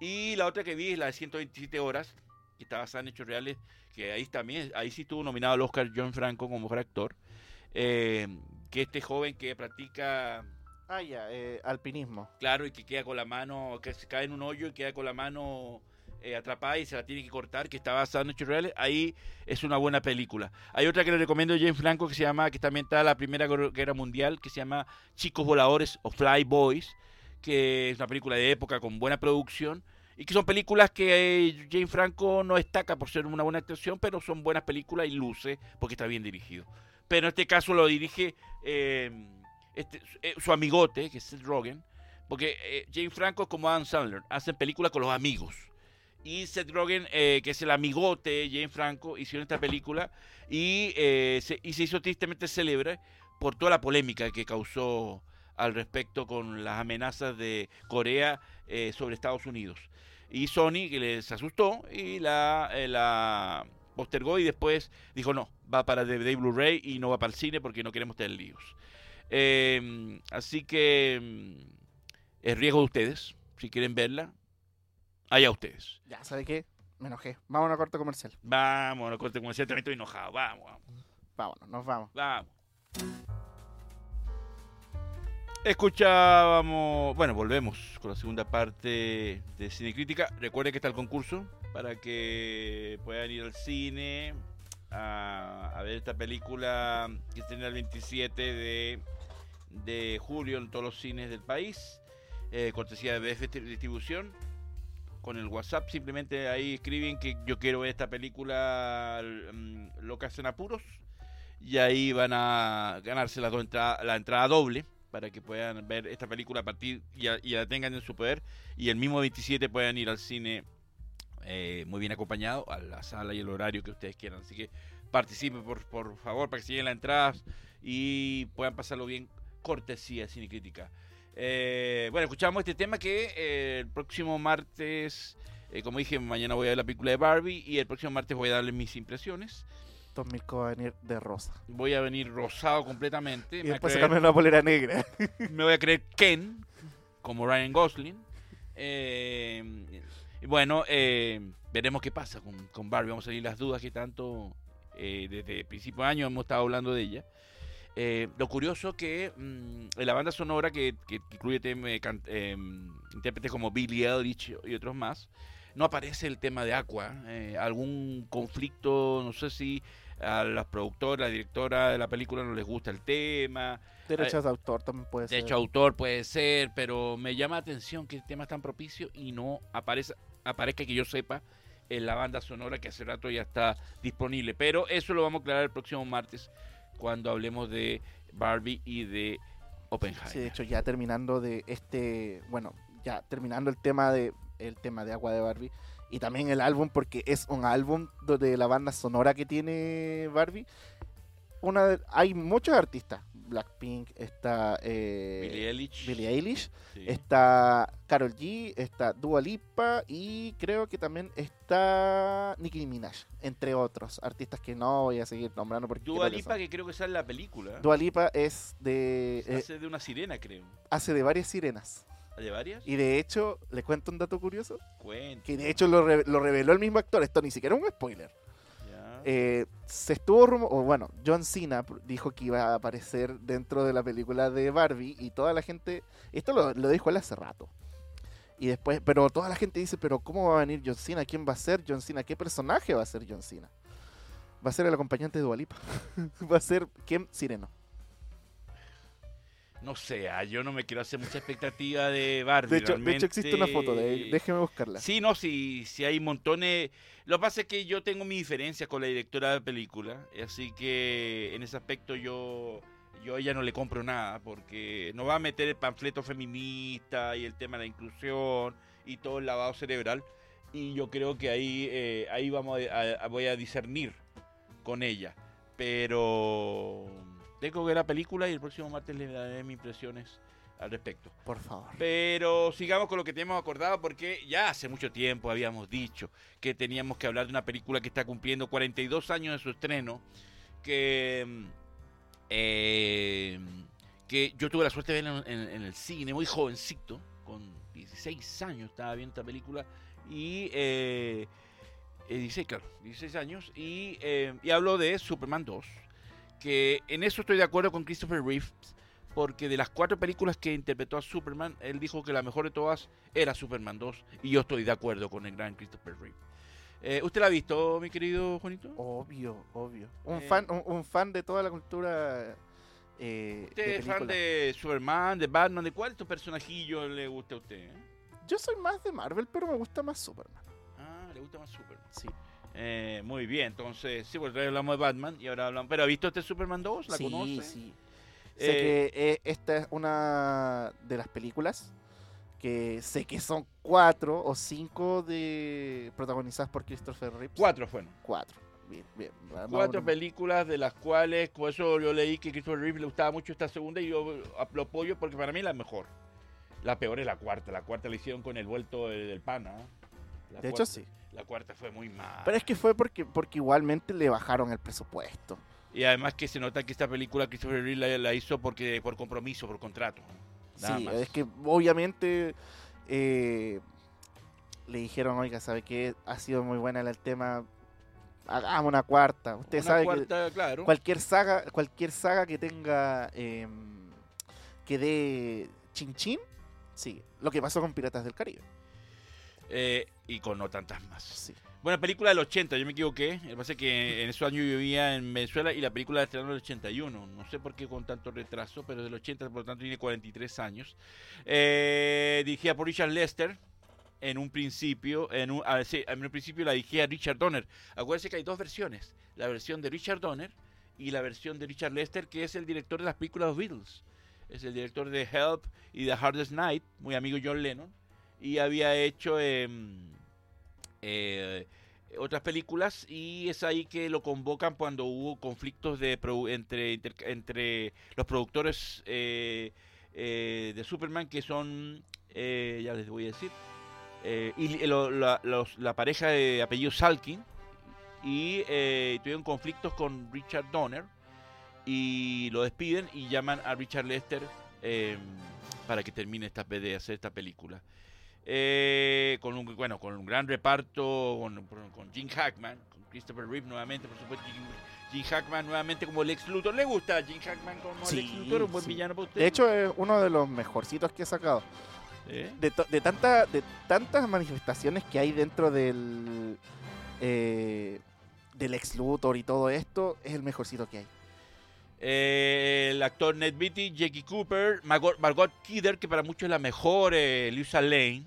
Y la otra que vi es la de 127 horas, que está basada en hechos reales, que ahí también, ahí sí estuvo nominado al Oscar John Franco como mejor actor. eh, que este joven que practica Ah, ya, eh, alpinismo. Claro, y que queda con la mano, que se cae en un hoyo y queda con la mano eh, atrapada y se la tiene que cortar, que está basada en hechos reales, ahí es una buena película. Hay otra que le recomiendo a James Franco que se llama, que también está la Primera Guerra Mundial, que se llama Chicos Voladores o Fly Boys, que es una película de época con buena producción. Y que son películas que eh, James Franco no destaca por ser una buena actuación, pero son buenas películas y luce porque está bien dirigido. Pero en este caso lo dirige eh, este, eh, su amigote, que es Seth Rogen, porque eh, James Franco es como Adam Sandler, hacen películas con los amigos. Y Seth Rogen, eh, que es el amigote James Franco, hicieron esta película y, eh, se, y se hizo tristemente célebre por toda la polémica que causó al respecto con las amenazas de Corea eh, sobre Estados Unidos. Y Sony, les asustó, y la, postergó y después dijo no, va para DVD Blu-ray y no va para el cine porque no queremos tener líos. Eh, así que mm, es riesgo de ustedes, si quieren verla. Allá ustedes. Ya, ¿sabe qué? Me enojé. Vamos a una corte comercial. Vamos, la corte comercial también estoy enojado. Vamos, vamos. Vámonos, nos vamos. Vamos. Escuchábamos, bueno, volvemos con la segunda parte de Cine Crítica. Recuerden que está el concurso para que puedan ir al cine a, a ver esta película que se estrena el 27 de, de julio en todos los cines del país. Eh, cortesía de BF Distribución. Con el WhatsApp simplemente ahí escriben que yo quiero ver esta película mm, Locas en Apuros y ahí van a ganarse la, dos entrada- la entrada doble para que puedan ver esta película a partir y, a- la tengan en su poder y el mismo 27 puedan ir al cine eh, muy bien acompañado a la sala y el horario que ustedes quieran. Así que participen por, por favor para que se lleven las entradas y puedan pasarlo bien cortesía Cine Crítica Eh, bueno escuchamos este tema que eh, el próximo martes eh, como dije mañana voy a ver la película de Barbie y el próximo martes voy a darles mis impresiones Tom Mirko va a venir de rosa. voy a venir rosado completamente. Y Me, voy a después cambia una polera negra. me voy a creer Ken, como Ryan Gosling. Y bueno, veremos qué pasa con, con Barbie. Vamos a salir las dudas que tanto desde principio de año hemos estado hablando de ella. Eh, lo curioso que mm, en la banda sonora que, que incluye tem- eh, can- eh, intérpretes como Billie Eilish y otros más, no aparece el tema de Aqua. eh, algún conflicto, no sé si a las productoras, la directora de la película no les gusta el tema. Derechos de autor también puede De ser. hecho, autor puede ser, pero me llama la atención que el tema es tan propicio y no aparece, aparezca que yo sepa en la banda sonora que hace rato ya está disponible. Pero eso lo vamos a aclarar el próximo martes cuando hablemos de Barbie y de Oppenheimer. De hecho, ya terminando de este, bueno, ya terminando el tema de el tema de Agua de Barbie y también el álbum porque es un álbum do- de la banda sonora que tiene Barbie. Una de- hay muchos artistas, Blackpink, está eh, Billie Eilish. Billie Eilish, sí. está Carol G, está Dua Lipa y creo que también está Nicki Minaj, entre otros artistas que no voy a seguir nombrando porque Dua creo Lipa, que creo que sale en la película. Dua Lipa es de eh, hace de una sirena, creo. hace de varias sirenas. ¿De varias? Y de hecho, le cuento un dato curioso, Cuenta. que de hecho lo, re- lo reveló el mismo actor, esto ni siquiera es un spoiler. Eh, se estuvo rumo, o bueno, John Cena dijo que iba a aparecer dentro de la película de Barbie y toda la gente, esto lo, dijo él hace rato. Y después, pero toda la gente dice, pero ¿cómo va a venir John Cena? ¿Quién va a ser John Cena? ¿Qué personaje va a ser John Cena? Va a ser el acompañante de Dualipa. va a ser Ken Sireno. No sé, ah, yo no me quiero hacer mucha expectativa de Barbie. De hecho, de hecho existe una foto, de, déjeme buscarla. Sí, no, sí, sí hay montones. Lo que pasa es que yo tengo mi diferencia con la directora de la película, así que en ese aspecto yo, yo a ella no le compro nada, porque no va a meter el panfleto feminista y el tema de la inclusión y todo el lavado cerebral, y yo creo que ahí, eh, ahí vamos a, a- voy a discernir con ella, pero tengo que ver la película y el próximo martes le daré mis impresiones al respecto. Por favor. Pero sigamos con lo que teníamos acordado porque ya hace mucho tiempo habíamos dicho que teníamos que hablar de una película que está cumpliendo 42 años de su estreno, que, mm, eh, que yo tuve la suerte de verla en, en- en el cine, muy jovencito, con 16 años estaba viendo esta película y... Eh, eh, 16, claro, 16 años y, eh, y hablo de Superman 2, que en eso estoy de acuerdo con Christopher Reeves, porque de las cuatro películas que interpretó a Superman, él dijo que la mejor de todas era Superman 2, y yo estoy de acuerdo con el gran Christopher Reeve. Eh, ¿Usted la ha visto, mi querido Juanito? Obvio, obvio. Un, Eh. fan, un, un fan de toda la cultura. Eh, ¿Usted es fan de Superman, de Batman? ¿De cuál de estos personajillos le gusta a usted? Yo soy más de Marvel, pero me gusta más Superman. Ah, le gusta más Superman. Sí, Eh, muy bien, entonces, sí, porque hablamos de Batman y ahora hablamos... ¿Pero ha visto este Superman 2? ¿La sí, conoce? sí. Eh, Sé que eh, esta es una de las películas que sé que son cuatro o cinco de protagonizadas por Christopher Reeves. Cuatro fueron. Cuatro. Bien, bien. Vamos Cuatro películas de las cuales, por eso yo leí que Christopher Reeve le gustaba mucho esta segunda y yo lo apoyo porque para mí es la mejor. La peor es la cuarta. La cuarta la hicieron con el vuelto del, pana. La De hecho, sí. La cuarta fue muy mala. Pero es que fue porque, porque igualmente le bajaron el presupuesto. Y además que se nota que esta película Christopher Reeve la, la hizo porque por compromiso, por contrato. Nada sí, más. es que obviamente eh, le dijeron, oiga, ¿sabe qué? Ha sido muy buena el tema, hagamos una cuarta. Usted Una sabe que cuarta, claro. cualquier saga, cualquier saga que tenga eh, que dé chin chin, sí. Lo que pasó con Piratas del Caribe. Eh, y con no tantas más. Sí. Buena película del 80, yo me equivoqué. Lo que pasa es que en esos años yo vivía en Venezuela y la película la estrenaron en el 81. No sé por qué con tanto retraso, pero del 80, por lo tanto tiene 43 años. Eh, dirigida por Richard Lester. En un principio, en un, ah, sí, en un principio la dirigía Richard Donner. Acuérdense que hay dos versiones. La versión de Richard Donner y la versión de Richard Lester, que es el director de las películas Beatles. Es el director de Help y The Hardest Night, muy amigo John Lennon. Y había hecho... em, eh, otras películas y es ahí que lo convocan cuando hubo conflictos de entre, entre los productores eh, eh, de Superman que son, ya les voy a decir, y la, pareja de apellido Salkin y tuvieron conflictos con Richard Donner y lo despiden y llaman a Richard Lester eh, para que termine esta, de hacer esta película. Eh, con un bueno con un gran reparto con, con Jim Hackman con Christopher Reeve nuevamente por supuesto Jim, Jim Hackman nuevamente como Lex Luthor le gusta Jim Hackman como Sí, Lex Luthor un buen sí. villano para usted De hecho, es uno de los mejorcitos que he sacado. ¿Eh? De, to- de, tanta, de tantas manifestaciones que hay dentro del, eh, del ex Luthor y todo esto, es el mejorcito que hay. Eh, el actor Ned Beatty Jackie Cooper Margot, Margot Kidder que para muchos es la mejor eh, Lisa Lane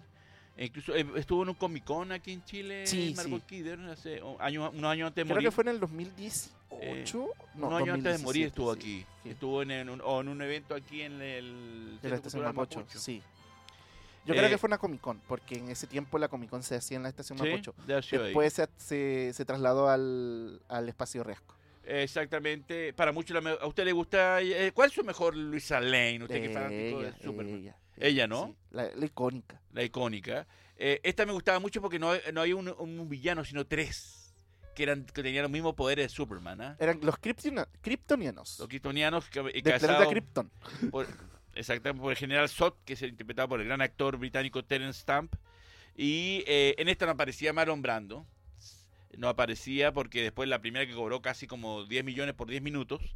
incluso eh, estuvo en un Comic Con aquí en Chile Sí, Margot sí. Kidder hace un año- unos años antes de Creo morir que fue en el 2018. no, unos años antes de morir 2017, estuvo sí, aquí. Estuvo en, en un, o en un evento aquí en el De la estación Mapocho, Mapocho. sí. Yo Eh, creo que fue una Comic Con, porque en ese tiempo la Comic Con se hacía en la estación Sí, Mapocho. Después se, se, se trasladó al, al espacio Riasco. Exactamente. Para muchos, la ¿a usted le gusta? eh, ¿Cuál es su mejor Luisa Lane? Usted que es fanático de Superman. ella, Ella, ¿no? sí, la, la icónica. La icónica. Eh, esta me gustaba mucho porque no, no hay un, un villano, sino tres. Que, eran, que tenían los mismos poderes de Superman. ¿ah? Eran los kryptonianos. Los kryptonianos que, casados Krypton. por, exactamente por el general Sot, que es interpretado por el gran actor británico Terence Stamp. Y eh, en esta no aparecía Marlon Brando. No aparecía porque después la primera que cobró casi como 10 millones por 10 minutos.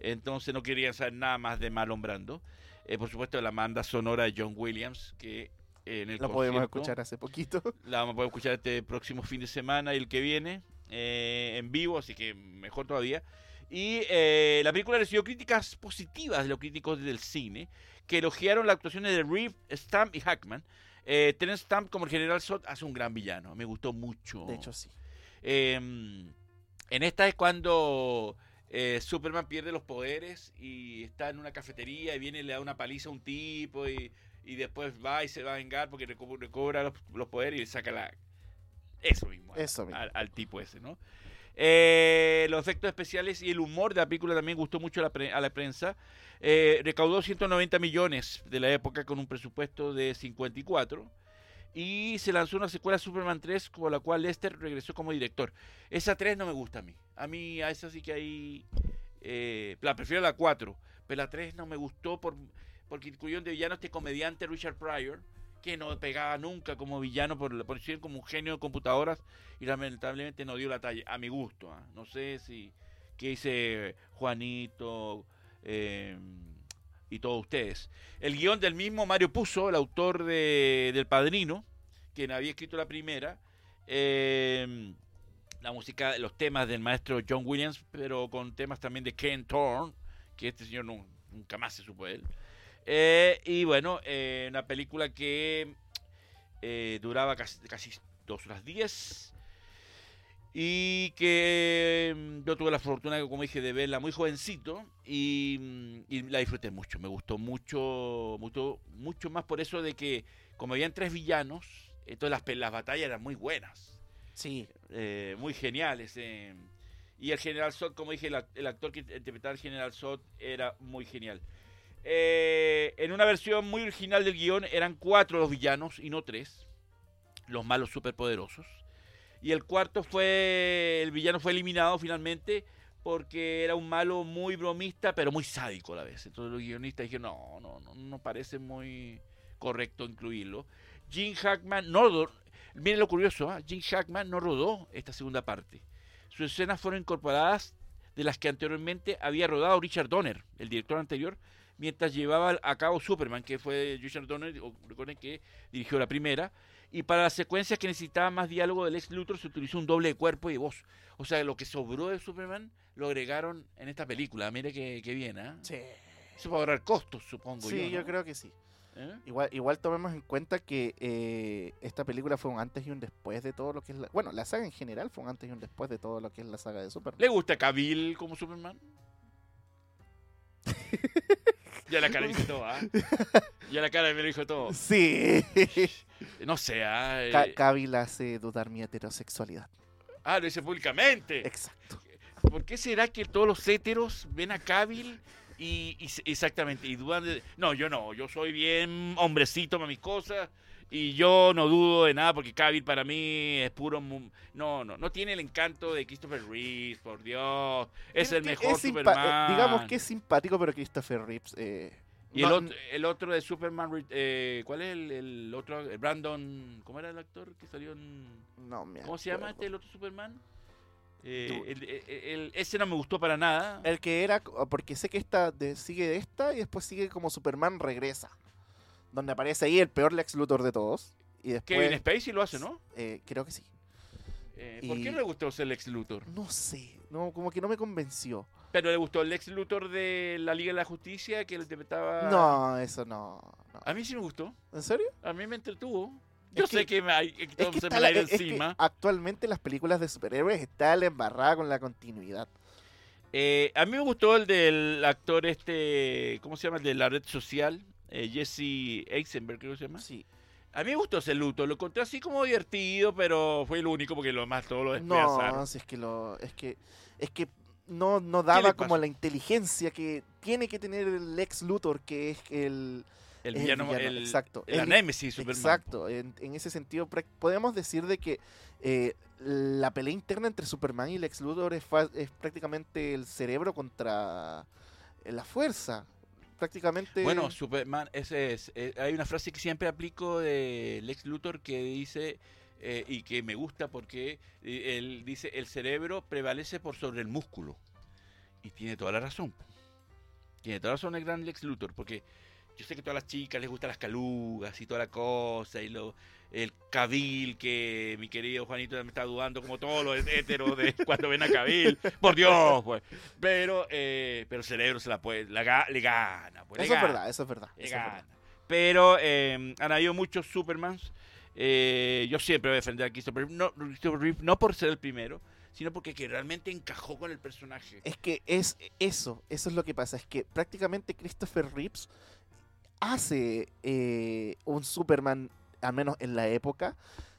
Entonces no querían saber nada más de Marlon Brando. Eh, por supuesto, la banda sonora de John Williams, que en el Lo podemos escuchar hace poquito. la vamos a poder escuchar este próximo fin de semana y el que viene eh, en vivo, así que mejor todavía. Y eh, la película recibió críticas positivas de los críticos del cine, que elogiaron las actuaciones de Reeve, Stamp y Hackman. Eh, Terence Stamp como el general Sot hace un gran villano, me gustó mucho. De hecho, sí. Eh, en esta es cuando eh, Superman pierde los poderes y está en una cafetería y viene y le da una paliza a un tipo y, y después va y se va a vengar porque reco- recobra los, los poderes y le saca la... Eso mismo. al- Eso mismo. Al, al tipo ese, ¿no? Eh, los efectos especiales y el humor de la película también gustó mucho a la, pre- a la prensa. Eh, recaudó 190 millones de la época con un presupuesto de 54. Y se lanzó una secuela Superman 3 con la cual Lester regresó como director. Esa 3 no me gusta a mí. A mí a esa sí que hay... eh, la prefiero la 4. Pero la 3 no me gustó por, porque incluyó de villano este comediante Richard Pryor que no pegaba nunca como villano por, por ser como un genio de computadoras y lamentablemente no dio la talla, a mi gusto. ¿ah? No sé si qué dice Juanito eh, y todos ustedes. El guion del mismo Mario Puzo, el autor de, del Padrino, quien había escrito la primera. eh, la música, los temas del maestro John Williams, pero con temas también de Ken Thorne, que este señor nunca más se supo de él. Eh, y bueno, eh, una película que eh, duraba casi, casi dos horas diez y que mm, yo tuve la fortuna, como dije, de verla muy jovencito y, mm, y la disfruté mucho. Me gustó mucho, mucho, mucho más por eso de que como habían tres villanos, entonces las, las batallas eran muy buenas Sí, eh, muy geniales. eh. Y el General Zod, como dije, el, act- el actor que interpretaba al General Zod era muy genial. Eh, en una versión muy original del guion eran cuatro los villanos y no tres, los malos superpoderosos. Y el cuarto fue, el villano fue eliminado finalmente porque era un malo muy bromista, pero muy sádico a la vez. Entonces los guionistas dijeron, no, no, no, no parece muy correcto incluirlo. Jim Hackman no rodó, miren lo curioso, ¿ah? Jim Hackman no rodó esta segunda parte. Sus escenas fueron incorporadas de las que anteriormente había rodado Richard Donner, el director anterior, mientras llevaba a cabo Superman, que fue Richard Donner, recuerden que dirigió la primera, y para las secuencias que necesitaban más diálogo del ex Luthor se utilizó un doble de cuerpo y de voz. O sea, lo que sobró de Superman lo agregaron en esta película. Mire que, que bien, ¿ah? Sí, Eso para ahorrar costos, supongo Sí, yo. yo ¿no? creo que sí. ¿Eh? Igual, igual tomemos en cuenta que eh, esta película fue un antes y un después de todo lo que es la... Bueno, la saga en general fue un antes y un después de todo lo que es la saga de Superman. ¿Le gusta Cavill como Superman? ya la cara dice todo, ¿ah? Ya la cara me lo dijo todo. Sí. No sé, ¿ah? Eh, Ca- hace dudar mi heterosexualidad. ah, lo dice públicamente. Exacto. ¿Por qué será que todos los héteros ven a Cavill y, exactamente y dudan de no yo no yo soy bien hombrecito para mis cosas y yo no dudo de nada porque Cavill para mí es puro no no no tiene el encanto de Christopher Reeve por Dios. Es el mejor es Superman. eh, digamos que es simpático, pero Christopher Reeves... eh, y no- el, otro, el otro de Superman eh, ¿cuál es el, el otro El Brandon cómo era el actor que salió en no me cómo se llama este el otro Superman Eh, el- ese no me gustó para nada. El que era, porque sé que esta de- sigue esta y después sigue como Superman regresa. Donde aparece ahí el peor Lex Luthor de todos. Y después... Kevin Spacey lo hace ¿no? eh, creo que sí. Eh, ¿Por Y- qué no le gustó ser Lex Luthor? No sé, no, como que no me convenció. Pero le gustó el Lex Luthor de la Liga de la Justicia que le interpretaba. No, eso no, no. A mí sí me gustó. ¿En serio? A mí me entretuvo. Yo Es sé que- que, me, hay, que Es que, se está me la- la es que encima. actualmente las películas de superhéroes están embarradas con la continuidad. Eh, a mí me gustó el del actor este, ¿cómo se llama? El de la red social, eh, Jesse Eisenberg creo que se llama. Sí. A mí me gustó ese luto, lo encontré así como divertido, pero fue el único porque lo más todo lo No, despedazaron. si es que lo, es que, es que no, no daba como la inteligencia que tiene que tener el Lex Luthor, que es el, el es villano, el, exacto. la El- Nemesis Superman. Exacto, en, en ese sentido podemos decir de que eh, la pelea interna entre Superman y Lex Luthor es, es prácticamente el cerebro contra la fuerza. Prácticamente... Bueno, Superman, ese es. eh, hay una frase que siempre aplico de Lex Luthor que dice, eh, y que me gusta porque eh, él dice, el cerebro prevalece por sobre el músculo. Y tiene toda la razón. Tiene toda la razón el gran Lex Luthor, porque yo sé que a todas las chicas les gustan las calugas y toda la cosa, y lo, el cabil que mi querido Juanito me está dudando, como todos los héteros de cuando ven a cabil. Por Dios, pues. Pero, eh, pero el cerebro se la puede, la le gana. Pues, le eso es gana. verdad, eso es verdad. Le eso es verdad. gana. Pero eh, han habido muchos Supermans. Eh, yo siempre voy a defender a Christopher Reeve, no, Christopher Reeve, no por ser el primero, sino porque que realmente encajó con el personaje. Es que es eso, eso es lo que pasa, es que prácticamente Christopher Reeves hace eh, un Superman, al menos en la época,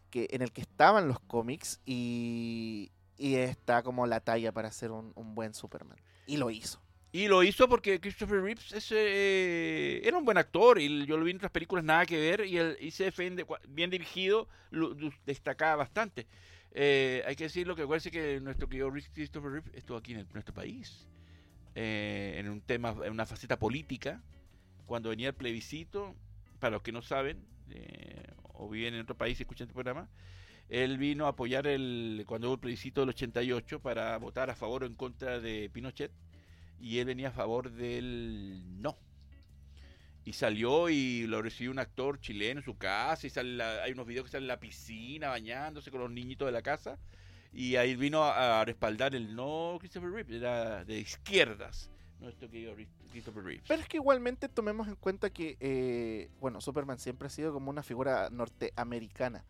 que en el que estaban los cómics y, y está como la talla para ser un, un buen Superman. Y lo hizo. Y lo hizo porque Christopher Reeves es, eh, era un buen actor y yo lo vi en otras películas nada que ver y, él, y se defiende, bien dirigido, lo, lo destacaba bastante. Eh, hay que decirlo que acuérdense que nuestro querido Christopher Reeves estuvo aquí en el- nuestro país, eh, en un tema, en una faceta política, cuando venía el plebiscito, para los que no saben, eh, o viven en otro país y escuchan este programa, él vino a apoyar el, cuando hubo el plebiscito del 88 para votar a favor o en contra de Pinochet y él venía a favor del no. Y salió y lo recibió un actor chileno en su casa y sale la- hay unos videos que sale en la piscina bañándose con los niñitos de la casa y ahí vino a, a respaldar el no Christopher Reeve, era de izquierdas, nuestro querido Ri- Christopher Reeve. Pero es que igualmente tomemos en cuenta que, eh, bueno, Superman siempre ha sido como una figura norteamericana.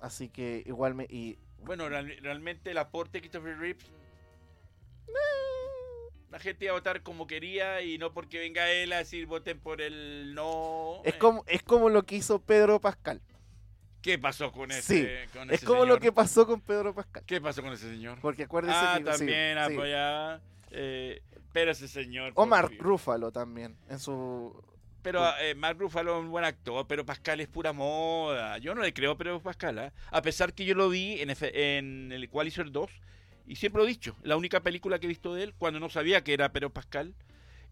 Así que igual me... Y, Bueno, real- realmente el aporte de Christopher Reeve la gente iba a votar como quería y no porque venga él a decir voten por el no. es, eh. como, es como lo que hizo Pedro Pascal. ¿Qué pasó con ese? Sí, con Es como lo que pasó con Pedro Pascal. ¿Qué pasó con ese señor? Porque acuérdense Ah, que... también sí. apoyaba. Eh, pero ese señor. O por Mark Dios. Ruffalo también, en su... Pero eh, Mark Ruffalo es un buen actor, pero Pascal es pura moda. Yo no le creo a Pedro Pascal, ¿ah? a pesar que yo lo vi en, F- en el Equalizer 2 y siempre lo he dicho, la única película que he visto de él cuando no sabía que era Pedro Pascal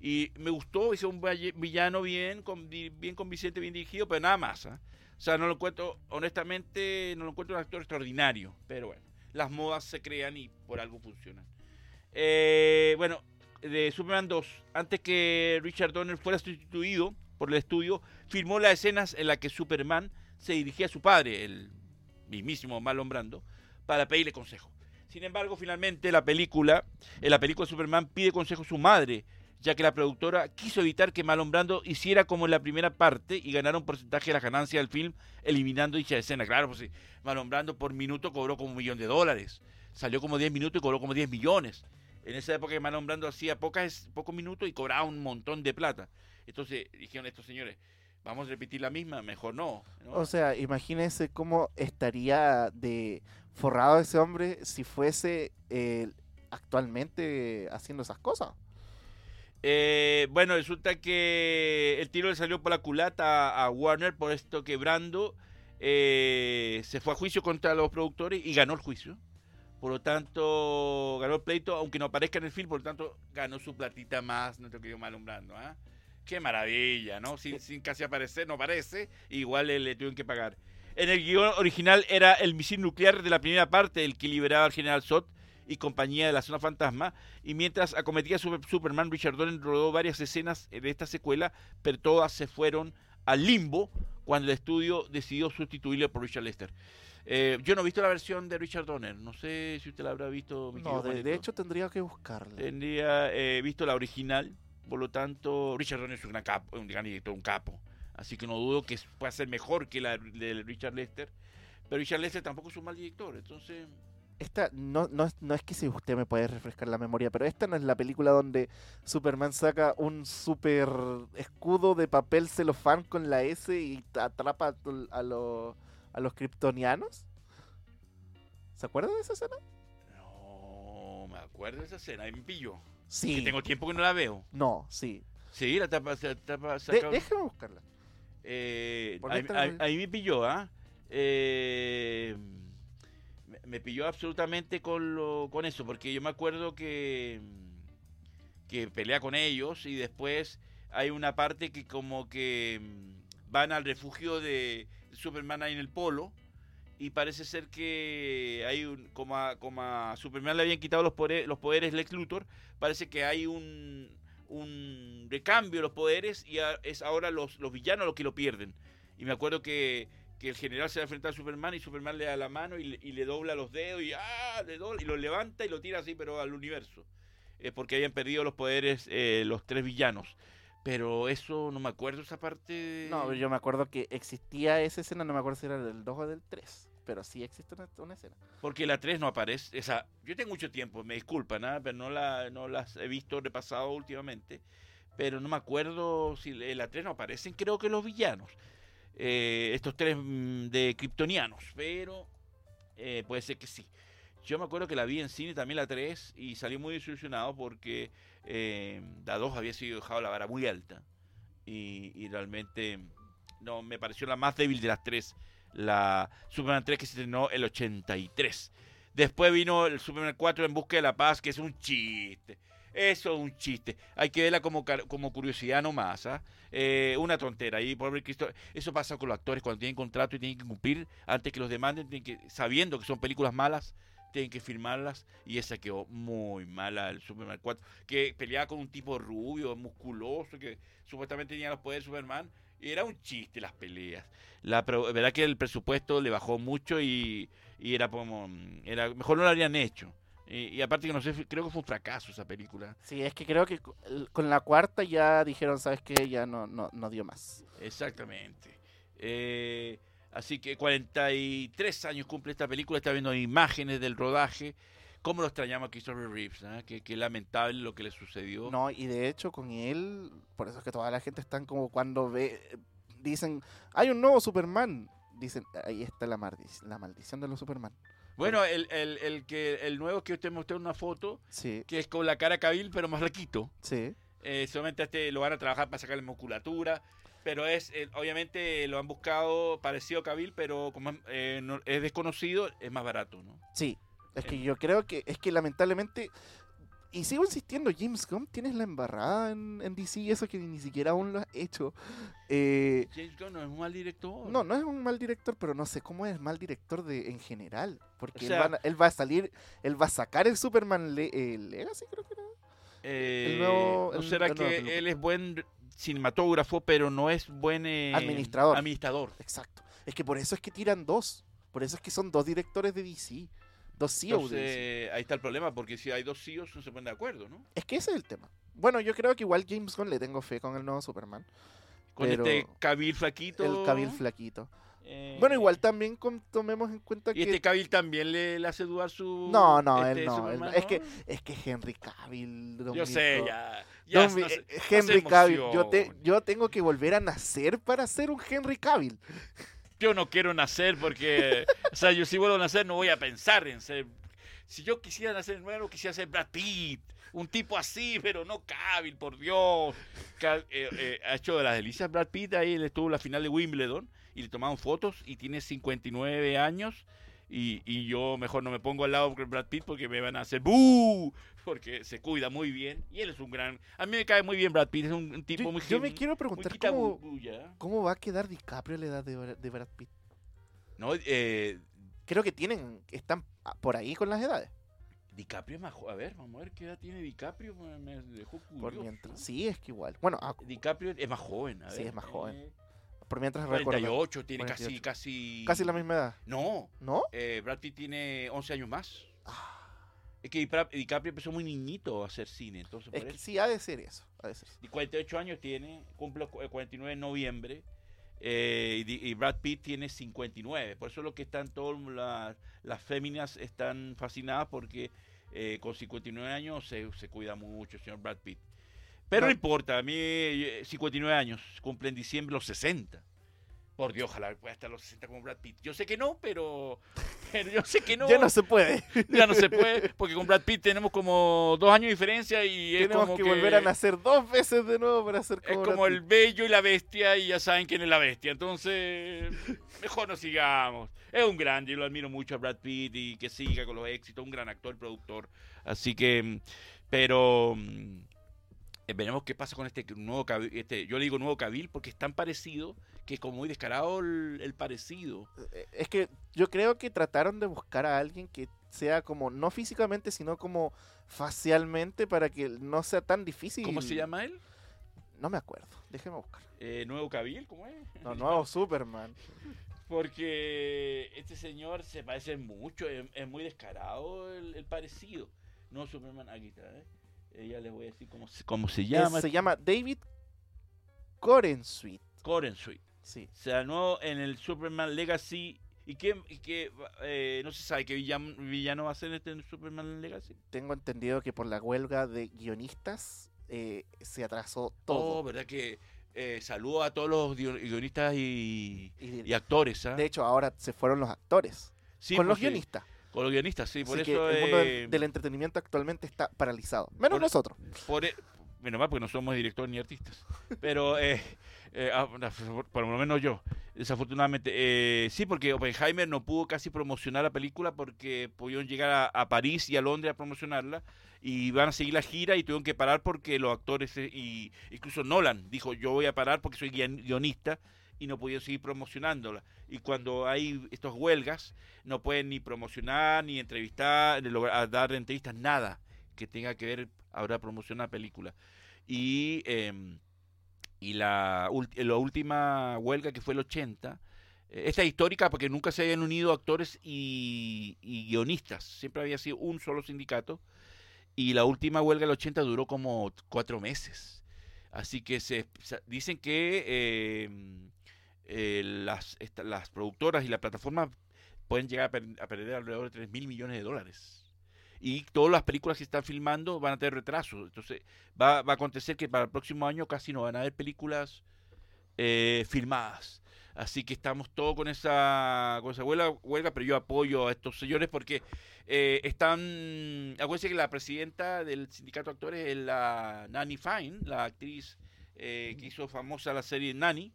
Y me gustó, hizo un villano bien, con, bien convincente, bien dirigido, pero nada más. ¿ah? O sea, no lo encuentro, honestamente, no lo encuentro un actor extraordinario. Pero bueno, las modas se crean y por algo funcionan. Eh, bueno, de Superman 2, antes que Richard Donner fuera sustituido por el estudio, filmó las escenas en las que Superman se dirigía a su padre, el mismísimo Marlon Brando, para pedirle consejo. Sin embargo, finalmente la película, en la película Superman pide consejo a su madre, ya que la productora quiso evitar que Marlon Brando hiciera como en la primera parte y ganara un porcentaje de la ganancia del film, eliminando dicha escena. Claro, pues sí, Marlon Brando por minuto cobró como un millón de dólares. Salió como 10 minutos y cobró como 10 millones. En esa época Marlon Brando hacía pocos minutos y cobraba un montón de plata. Entonces dijeron estos señores, vamos a repetir la misma, mejor no. ¿no? O sea, imagínense cómo estaría de forrado ese hombre si fuese eh, actualmente haciendo esas cosas. Eh, bueno, resulta que el tiro le salió por la culata a, Warner por esto que Brando eh, se fue a juicio contra los productores y ganó el juicio. Por lo tanto, ganó el pleito, aunque no aparezca en el film, por lo tanto, ganó su platita más, nuestro querido Marlon Brando. ¿ah? Qué maravilla, ¿no? Sin, sin casi aparecer, no aparece, igual le, le tuvieron que pagar. En el guion original era el misil nuclear de la primera parte, el que liberaba al general Sot y compañía de la zona fantasma, y mientras acometía Super- Superman, Richard Donner rodó varias escenas de esta secuela, pero todas se fueron al limbo cuando el estudio decidió sustituirlo por Richard Lester. Eh, yo no he visto la versión de Richard Donner, no sé si usted la habrá visto. mi No, de, hecho tendría que buscarla. Tendría eh, visto la original, por lo tanto, Richard Donner es un, capo, un gran director, un capo. Así que no dudo que pueda ser mejor que la de Richard Lester. Pero Richard Lester tampoco es un mal director, entonces... Esta no, no, es- no es que si usted me puede refrescar la memoria, pero esta no es la película donde Superman saca un super escudo de papel celofán con la S y atrapa a, a los kryptonianos. ¿Se acuerda de esa escena? No, me acuerdo de esa escena, ahí me pilló. Sí. Que tengo tiempo que no la veo. No, sí. Sí, la tapa, la tapa De- déjame buscarla. Eh, ahí, esta- ahí- ahí me pilló, ¿ah? Eh, me pilló absolutamente con, lo, con eso, porque yo me acuerdo que, que pelea con ellos y después hay una parte que como que mm, van al refugio de Superman ahí en el polo y parece ser que hay un, como a, como Superman le habían quitado los poderes, los poderes Lex Luthor, parece que hay un, un recambio de los poderes y a- es ahora los, los villanos los que lo pierden. Y me acuerdo que, que el general se va a enfrentar a Superman y Superman le da la mano y, le- y le dobla los dedos y, ¡ah! le dobla, y lo levanta y lo tira así, pero al universo. Eh, porque habían perdido los poderes eh, los tres villanos. Pero eso no me acuerdo esa parte. No, yo me acuerdo que existía esa escena, no me acuerdo si era del 2 o del 3, pero sí existe una, una escena. Porque la 3 no aparece. Esa, yo tengo mucho tiempo, me disculpan, ¿ah? pero no, la, no las he visto repasado últimamente. Pero no me acuerdo si en la 3 no aparecen, creo que los villanos. Eh, estos tres mm, de kryptonianos. Pero eh, puede ser que sí. Yo me acuerdo que la vi en cine también la 3 y salí muy desilusionado porque eh, la 2 había sido dejado la vara muy alta. Y, realmente no me pareció la más débil de las tres. La Superman 3 que se estrenó el 83. Después vino el Superman 4 en busca de la paz, que es un chiste. Eso es un chiste. Hay que verla como, como curiosidad nomás. ¿ah? Eh, una tontera. Y pobre Cristo, eso pasa con los actores cuando tienen contrato y tienen que cumplir antes que los demanden, tienen que, sabiendo que son películas malas, tienen que firmarlas. Y esa quedó muy mala, el Superman 4. Que peleaba con un tipo rubio, musculoso, que supuestamente tenía los poderes de Superman. Y era un chiste las peleas. La verdad que el presupuesto le bajó mucho y, y era como. Era, mejor no lo habrían hecho. Y, y aparte que no sé, creo que fue un fracaso esa película. Sí, es que creo que con la cuarta ya dijeron, ¿sabes qué? Ya no, no, no dio más. Exactamente. Eh, así que 43 años cumple esta película, está viendo imágenes del rodaje. ¿Cómo lo extrañamos a Christopher Reeves? ah? Qué, qué lamentable lo que le sucedió. No, y de hecho con él, por eso es que toda la gente están como cuando ve, dicen, hay un nuevo Superman. Dicen, ahí está la, maldic- la maldición de los Superman. Bueno, el, el, el que, el nuevo que usted mostró una foto, Sí, que es con la cara cabil, pero más flaquito. sí. Eh, solamente este lo van a trabajar para sacarle musculatura. Pero es, eh, obviamente lo han buscado parecido a Cabil, pero como es, eh, no- es desconocido, es más barato, ¿no? Sí, es que yo creo que es que lamentablemente Y sigo insistiendo, James Gunn, tienes la embarrada en, en DC y eso que ni siquiera aún lo has hecho. Eh, James Gunn no es un mal director. no, no es un mal director, pero no sé cómo es mal director de en general. Porque O sea- él, va, a- él va a salir, él va a sacar el Superman Le- eh, Legacy, creo que era. Eh, nuevo- ¿No el- será que película. él es buen cinematógrafo, pero no es buen eh, Administrador. administrador? Exacto. Es que por eso es que tiran dos. Por eso es que son dos directores de DC. Dos CEOs de. Entonces, ahí está el problema, porque si hay dos CEOs no se ponen de acuerdo, ¿no? Es que ese es el tema. Bueno, yo creo que igual James Gunn le tengo fe con el nuevo Superman. Con Pero este Cabil flaquito. El Cabil flaquito. eh, Bueno, igual también con- tomemos en cuenta Y que... este Cabil también le, le hace dudar su. No, no, este él no, él. Es que es que Henry Cavill... don Yo sé, ya. ya no sé, eh, se Henry Cavill, yo, te, yo tengo que volver a nacer para ser un Henry Cavill. Yo no quiero nacer porque. o sea, yo si vuelvo a nacer no voy a pensar en ser. Si yo quisiera nacer nuevo, quisiera ser Brad Pitt. Un tipo así, pero no Cavill, por Dios. Eh, eh, ha hecho de las delicias Brad Pitt. Ahí estuvo en la final de Wimbledon y le tomaron fotos y tiene 59 años. Y, y yo mejor no me pongo al lado de Brad Pitt porque me van a hacer ¡Bú! Porque se cuida muy bien. Y él es un gran. A mí me cae muy bien Brad Pitt. Es un, un tipo Yo, muy. yo me quiero preguntar cómo, cómo va a quedar DiCaprio a la edad de, Bra- de Brad Pitt. No, eh, Creo que tienen, están por ahí con las edades. DiCaprio es más joven. A ver, vamos a ver qué edad tiene DiCaprio. Me, me dejó Por curioso. mientras. Sí, es que igual. Bueno, ah, DiCaprio es más joven. A Sí, ver, es más joven. eh, por mientras recuerdo. 48, tiene 48. casi, casi... Casi la misma edad. No, ¿No? eh, Brad Pitt tiene 11 años más. Ah, Es que DiCaprio empezó muy niñito a hacer cine, entonces es por que eso. sí, ha de ser eso. Ha de ser eso. Y 48 años tiene, cumple cu- 49 en noviembre. eh, y, Brad Pitt tiene 59. Por eso es lo que están todas las, las féminas están fascinadas porque eh, con 59 años se, se cuida mucho el señor Brad Pitt. Pero no, No. importa, a mí eh, 59 años, cumple en diciembre los 60. Por Dios, ojalá pueda estar a los 60 como Brad Pitt. Yo sé que no, pero, pero yo sé que no. Ya no se puede. Ya no se puede, porque con Brad Pitt tenemos como dos años de diferencia y es Tenemos como que, volver a nacer dos veces de nuevo para es como, como Brad el bello y la bestia y ya saben quién es la bestia. Entonces, mejor no sigamos. Es un grande, yo lo admiro mucho a Brad Pitt y que siga con los éxitos, un gran actor, productor. Así que, mm, pero mm, veremos qué pasa con este nuevo. Este, yo le digo nuevo Cabil porque es tan parecido que es como muy descarado el, el parecido. Eh, Es que yo creo que trataron de buscar a alguien que sea como, no físicamente, sino como facialmente para que no sea tan difícil. ¿Cómo se llama él? No me acuerdo. Déjeme buscar. Eh, nuevo Cabil, ¿cómo es? No, nuevo Superman. Porque este señor se parece mucho, es, es muy descarado el, el parecido. No Superman, aquí está, ¿eh? Eh, ya les voy a decir cómo se, cómo se llama. se llama David Corensweet. Coren Sweet. Sí. Se ganó en el Superman Legacy. ¿Y qué, y qué, eh, no se sabe qué villano, villano va a ser en este Superman Legacy? Tengo entendido que por la huelga de guionistas eh, se atrasó Todo, todo. ¿verdad? Que eh, saludo a todos los guio- guionistas y, Y, y actores, ¿ah? de hecho, ahora se fueron los actores. Sí, con los guionistas. Con los guionistas, sí, por Así eso... que el mundo del, eh, del entretenimiento actualmente está paralizado. Menos por- nosotros. Por, e- menos mal porque no somos directores ni artistas. Pero, eh, ah, por, lo menos yo, desafortunadamente. eh, sí, porque Oppenheimer no pudo casi promocionar la película porque pudieron llegar a, París y a Londres a promocionarla y van a seguir la gira y tuvieron que parar porque los actores, eh, y incluso Nolan dijo, yo voy a parar porque soy guion- guionista y no pudieron seguir promocionándola. Y cuando hay estas huelgas, no pueden ni promocionar, ni entrevistar, ni dar entrevistas, nada que tenga que ver ahora promocionar la película. Y, eh, y la, la última huelga que fue el 80, eh, esta es histórica porque nunca se habían unido actores y, guionistas, siempre había sido un solo sindicato. Y la última huelga del 80 duró como cuatro meses. Así que se, dicen que eh, eh, las, las productoras y la plataforma pueden llegar a, per- a perder alrededor de 3 mil millones de dólares. Y todas las películas que están filmando van a tener retraso. Entonces va, va a acontecer que para el próximo año casi no van a haber películas eh, filmadas. Así que estamos todos con esa, con esa huelga, huelga, pero yo apoyo a estos señores porque eh, están... Acuérdense que la presidenta del sindicato de actores es la Nanny Fine, la actriz eh, que hizo famosa la serie Nanny.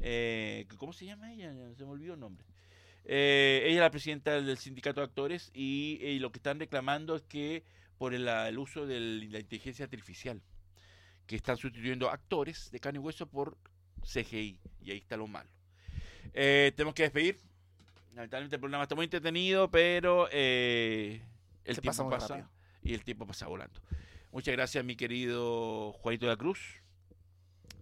Eh, ¿Cómo se llama ella? Se me olvidó el nombre. Eh, ella es la presidenta del sindicato de actores y, y lo que están reclamando es que por el, el uso de la inteligencia artificial, que están sustituyendo actores de carne y hueso por CGI, y ahí está lo malo. Eh, tenemos que despedir. Lamentablemente el programa está muy entretenido, pero eh, el Se tiempo pasa pasa y el tiempo pasa volando. Muchas gracias, mi querido Juanito de la Cruz,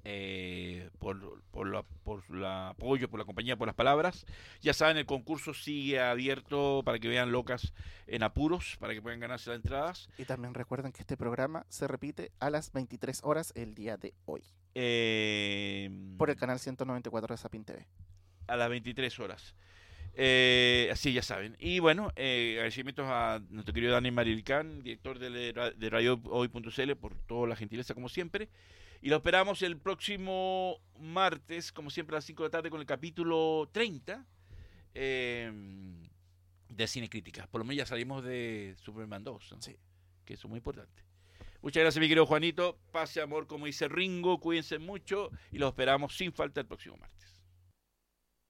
eh, por, por, la, por el apoyo, por la compañía, por las palabras. Ya saben, el concurso sigue abierto para que vean locas en apuros, para que puedan ganarse las entradas. Y también recuerden que este programa se repite a las 23 horas el día de hoy. Eh, Por el canal 194 de Sapin TV. a las 23 horas. Eh, así ya saben. Y bueno, eh, agradecimientos a nuestro querido Dani Marilicán, director de, la- de Radio Hoy.cl, por toda la gentileza, como siempre. Y lo esperamos el próximo martes, como siempre, a las 5 de la tarde, con el capítulo 30 eh, de Cine Crítica. Por lo menos ya salimos de Superman 2, ¿no? Sí. que eso es muy importante. Muchas gracias, mi querido Juanito. Pase amor, como dice Ringo. Cuídense mucho y los esperamos sin falta el próximo martes.